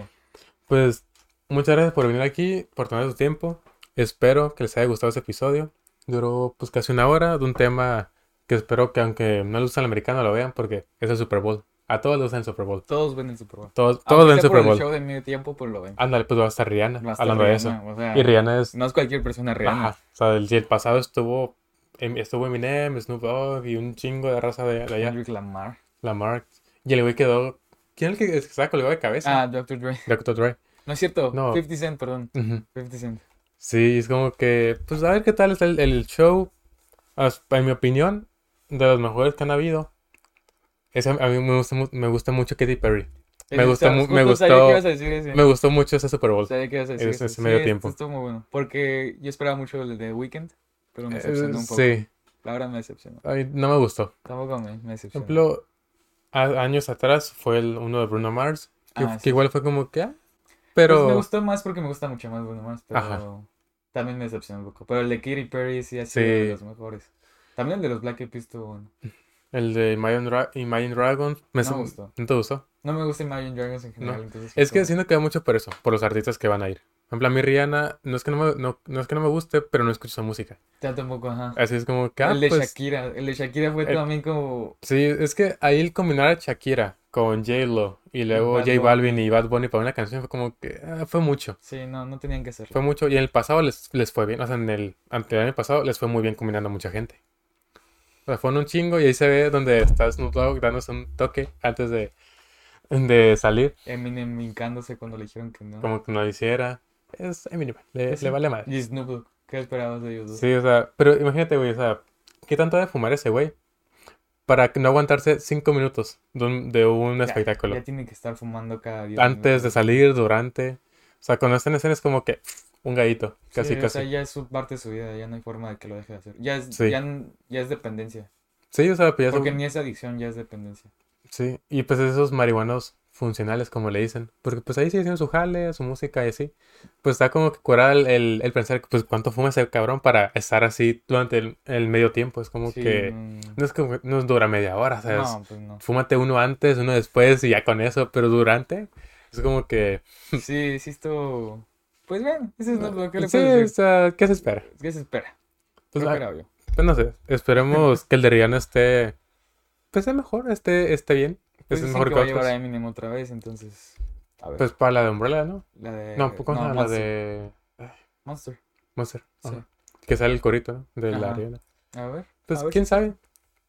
Pues muchas gracias por venir aquí, por tomar su tiempo. Espero que les haya gustado este episodio. Duró pues casi una hora de un tema que espero que aunque no les gusta el americano lo vean porque es el Super Bowl. A todos les gusta el Super Bowl. Todos ven el Super Bowl. Todos, todos ven el Super el Bowl. show de medio tiempo, pues lo ven. Ándale, pues va a estar Rihanna Va a estar hablando de eso. O sea, Y Rihanna es... No es cualquier persona Rihanna. Ajá. O sea, el, el pasado estuvo... em- Estuvo Eminem, Snoop Dogg y un chingo de raza de, de allá. Kendrick Lamar. Lamar. Y el güey quedó... ¿Quién es el que estaba colgado de cabeza? Ah, Dr. Dre. Dr. Dre. No es cierto. No. 50 Cent, perdón. Ujú. 50 Cent. Sí, es como que, pues a ver qué tal está el, el show. En mi opinión, de los mejores que han habido. Es, a mí me gusta, me gusta mucho Katy Perry. Me gustó me gustó- que. Me gustó mucho ese Super Bowl. Sabía que ibas a decir ese- ese. ese medio Sí, tiempo. Estuvo muy bueno. Porque yo esperaba mucho el de Weekend, pero me Eh, decepcionó un poco. sí, La verdad me decepcionó. Ay, no me gustó. Tampoco me, me Por decepcionó. ejemplo, a- años atrás fue el, uno de Bruno Mars. Que, Ah, que sí. igual fue como que, ah, Pues pero... me gustó más porque me gusta mucho más Bruno Mars, pero Ajá. también me decepcionó un poco. Pero el de Katy Perry sí ha sido Sí. de los mejores. También el de los Black Eyed Peas estuvo bueno. El de Imagine, Dra- Imagine Dragons. Me No me gustó. ¿No te gustó? No me gusta Imagine Dragons en general, No. entonces fue Es que siento que va mucho por eso, por los artistas que van a ir. Ejemplo, a mí Rihanna, no es que no me, no, no es que no me guste, pero no escucho su música. Ya tampoco, ajá. Así es como que, ah, el de pues, Shakira. El de Shakira fue el- también como... sí, es que ahí el combinar a Shakira con J-Lo y luego J. Balvin y Bad Bunny para una canción fue como que ah, fue mucho. Sí, no, no tenían que hacerlo. Fue mucho y en el pasado les, les fue bien, o sea, en el anterior año pasado les fue muy bien combinando a mucha gente. O sea, fue un chingo y ahí se ve donde está Snoop Dogg dándose un toque antes de, de salir, Eminem hincándose cuando le dijeron que no. como que no lo hiciera. Es Eminem, le, sí. le vale madre. Y Snoop Dogg. ¿Qué esperabas de ellos dos? Sí, o sea, pero imagínate, güey, o sea, ¿qué tanto debe fumar ese güey? Para no aguantarse cinco minutos de un, de un Ya- espectáculo. Ya tiene que estar fumando cada día. Antes de salir, durante. O sea, cuando está en escena es como que un gallito, casi, sí, casi. O sea, ya es su parte de su vida, ya no hay forma de que lo deje de hacer. Ya es, Sí. ya, ya es dependencia. Sí, o sea, pues ya Porque ni es adicción, ya es dependencia. Sí, y pues esos marihuanos funcionales, como le dicen. Porque pues ahí sigue haciendo su jale, su música y así. Pues está como que curar el, el, el pensar, que, pues cuánto fuma ese cabrón para estar así durante el, el medio tiempo. Es como Sí, que no, es como no dura media hora, o sea, es- no, pues no. fúmate uno antes, uno después y ya con eso, pero durante es como que... Sí, sí, esto. Pues bien, eso es lo que le sí, puedo o decir. sea, ¿qué se espera? ¿Qué se espera? Pues, ah, obvio. pues, no sé, esperemos que el de Rihanna esté, pues esté mejor, esté, esté bien, Pues dicen mejor que que va a llevar a Eminem otra vez, entonces. A ver. Pues para la de Umbrella, ¿no? la de. No, ¿cómo se llama? la de Monster. Monster. Sí. Que sale el corito, ¿no? De la. Rihanna. A ver. Pues a ver quién sabe.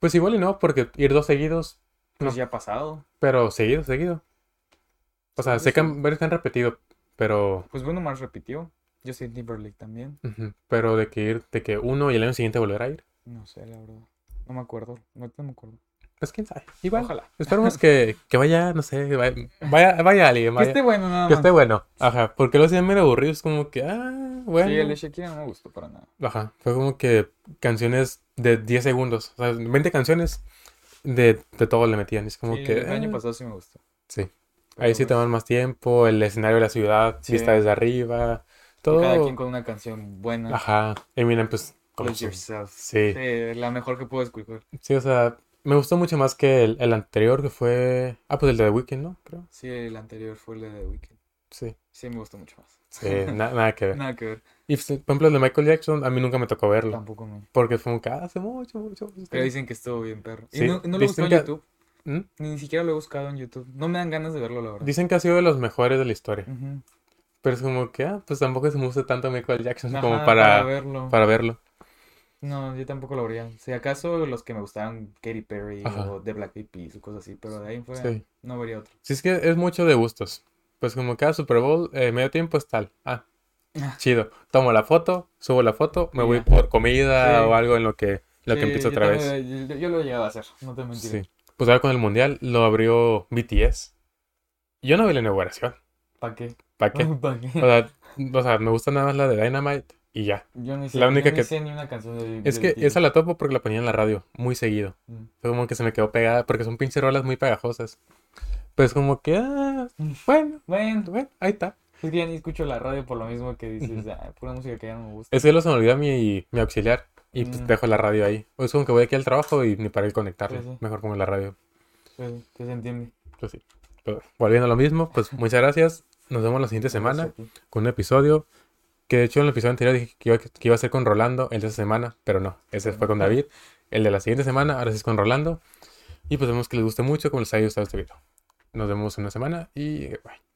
Pues igual y no, porque ir dos seguidos, Pues no. ya ha pasado. pero seguido, seguido. O sea, sé que varios que han repetido, pero Pues Bruno Mars repitió. Justin Timberlake también. ujú, pero de que ir, de que uno y el año siguiente volver a ir, No sé, la verdad. No me acuerdo. No, no me acuerdo. pues quién sabe. Igual. Ojalá. Esperemos <laughs> que, que vaya, no sé, que vaya, vaya, vaya alguien, Que vaya. esté bueno nada Que más. esté bueno. Ajá, porque los días medio aburridos, como que, ah, bueno. Sí, el de Shakira no me gustó para nada. Ajá, fue como que canciones de 10 segundos, o sea, 20 canciones de, de todo le metían. Es como Sí, que, el año ah, pasado sí me gustó. sí. Ahí sí toman más tiempo, el escenario de la ciudad, Sí. vista desde arriba, y todo. Cada quien con una canción buena. Ajá, Eminem pues Lose su- Yourself. Sí. Sí, la mejor que puedo escuchar. Sí, o sea, me gustó mucho más que el, el anterior que fue... Ah, pues el de The Weeknd, ¿no? Creo. Sí, el anterior fue el de The Weeknd. Sí. Sí, me gustó mucho más. Sí, na- <laughs> nada que ver. Nada que ver. Y pues, por ejemplo, el de Michael Jackson, a mí nunca me tocó verlo. Tampoco me. Porque fue como que "Ah, hace mucho, mucho. mucho Pero tiempo". dicen que estuvo bien, perro. Y Sí, no, no lo dicen en YouTube. ¿Mm? Ni siquiera lo he buscado en YouTube. No me dan ganas de verlo, la verdad. Dicen que ha sido de los mejores de la historia. Pero es como que, ah, pues tampoco se me gusta tanto Michael Jackson Ajá, como para, verlo. para verlo. No, yo tampoco lo habría. Si acaso los que me gustaban, Katy Perry Ajá. o The Black Eyed Peas o cosas así, pero de ahí fuera Sí. no vería otro. Sí, es que es mucho de gustos. Pues como cada Super Bowl, eh, medio tiempo es tal. Ah, chido. Tomo la foto, subo la foto, me voy por comida Sí. o algo en lo que, lo que empiezo otra vez. Yo, yo lo he llegado a hacer, no te mentiré. Sí. Pues ahora con el mundial lo abrió BTS. Yo no vi la inauguración. ¿Para qué? <laughs> ¿Para qué? O sea, o sea, me gusta nada más la de Dynamite y ya. Yo ni sé, La única yo ni que- sé ni una canción de Es que BTS. esa la topo porque la ponía en la radio muy seguido. Mm. Fue como que se me quedó pegada porque son pinches rolas muy pegajosas. Pues como que, ah, bueno, Bueno, bueno, ahí está. es que ya ni escucho la radio por lo mismo que dices, ah, pura música que ya no me gusta. Es que luego se me olvida mi, mi auxiliar y pues Mm. dejo la radio ahí. O es como que voy aquí al trabajo y ni para ir conectarlo. Sí, sí. Mejor pongo la radio. Pues, que se entiende. Pues sí. Pero volviendo a lo mismo, pues <laughs> muchas gracias. Nos vemos la siguiente semana con un episodio. Que de hecho en el episodio anterior dije que iba, que iba a ser con Rolando el de esa semana, pero no, ese fue con David. El de la siguiente semana, ahora sí es con Rolando. Y pues vemos que les guste mucho, como les haya gustado este video. Nos vemos en una semana y bye.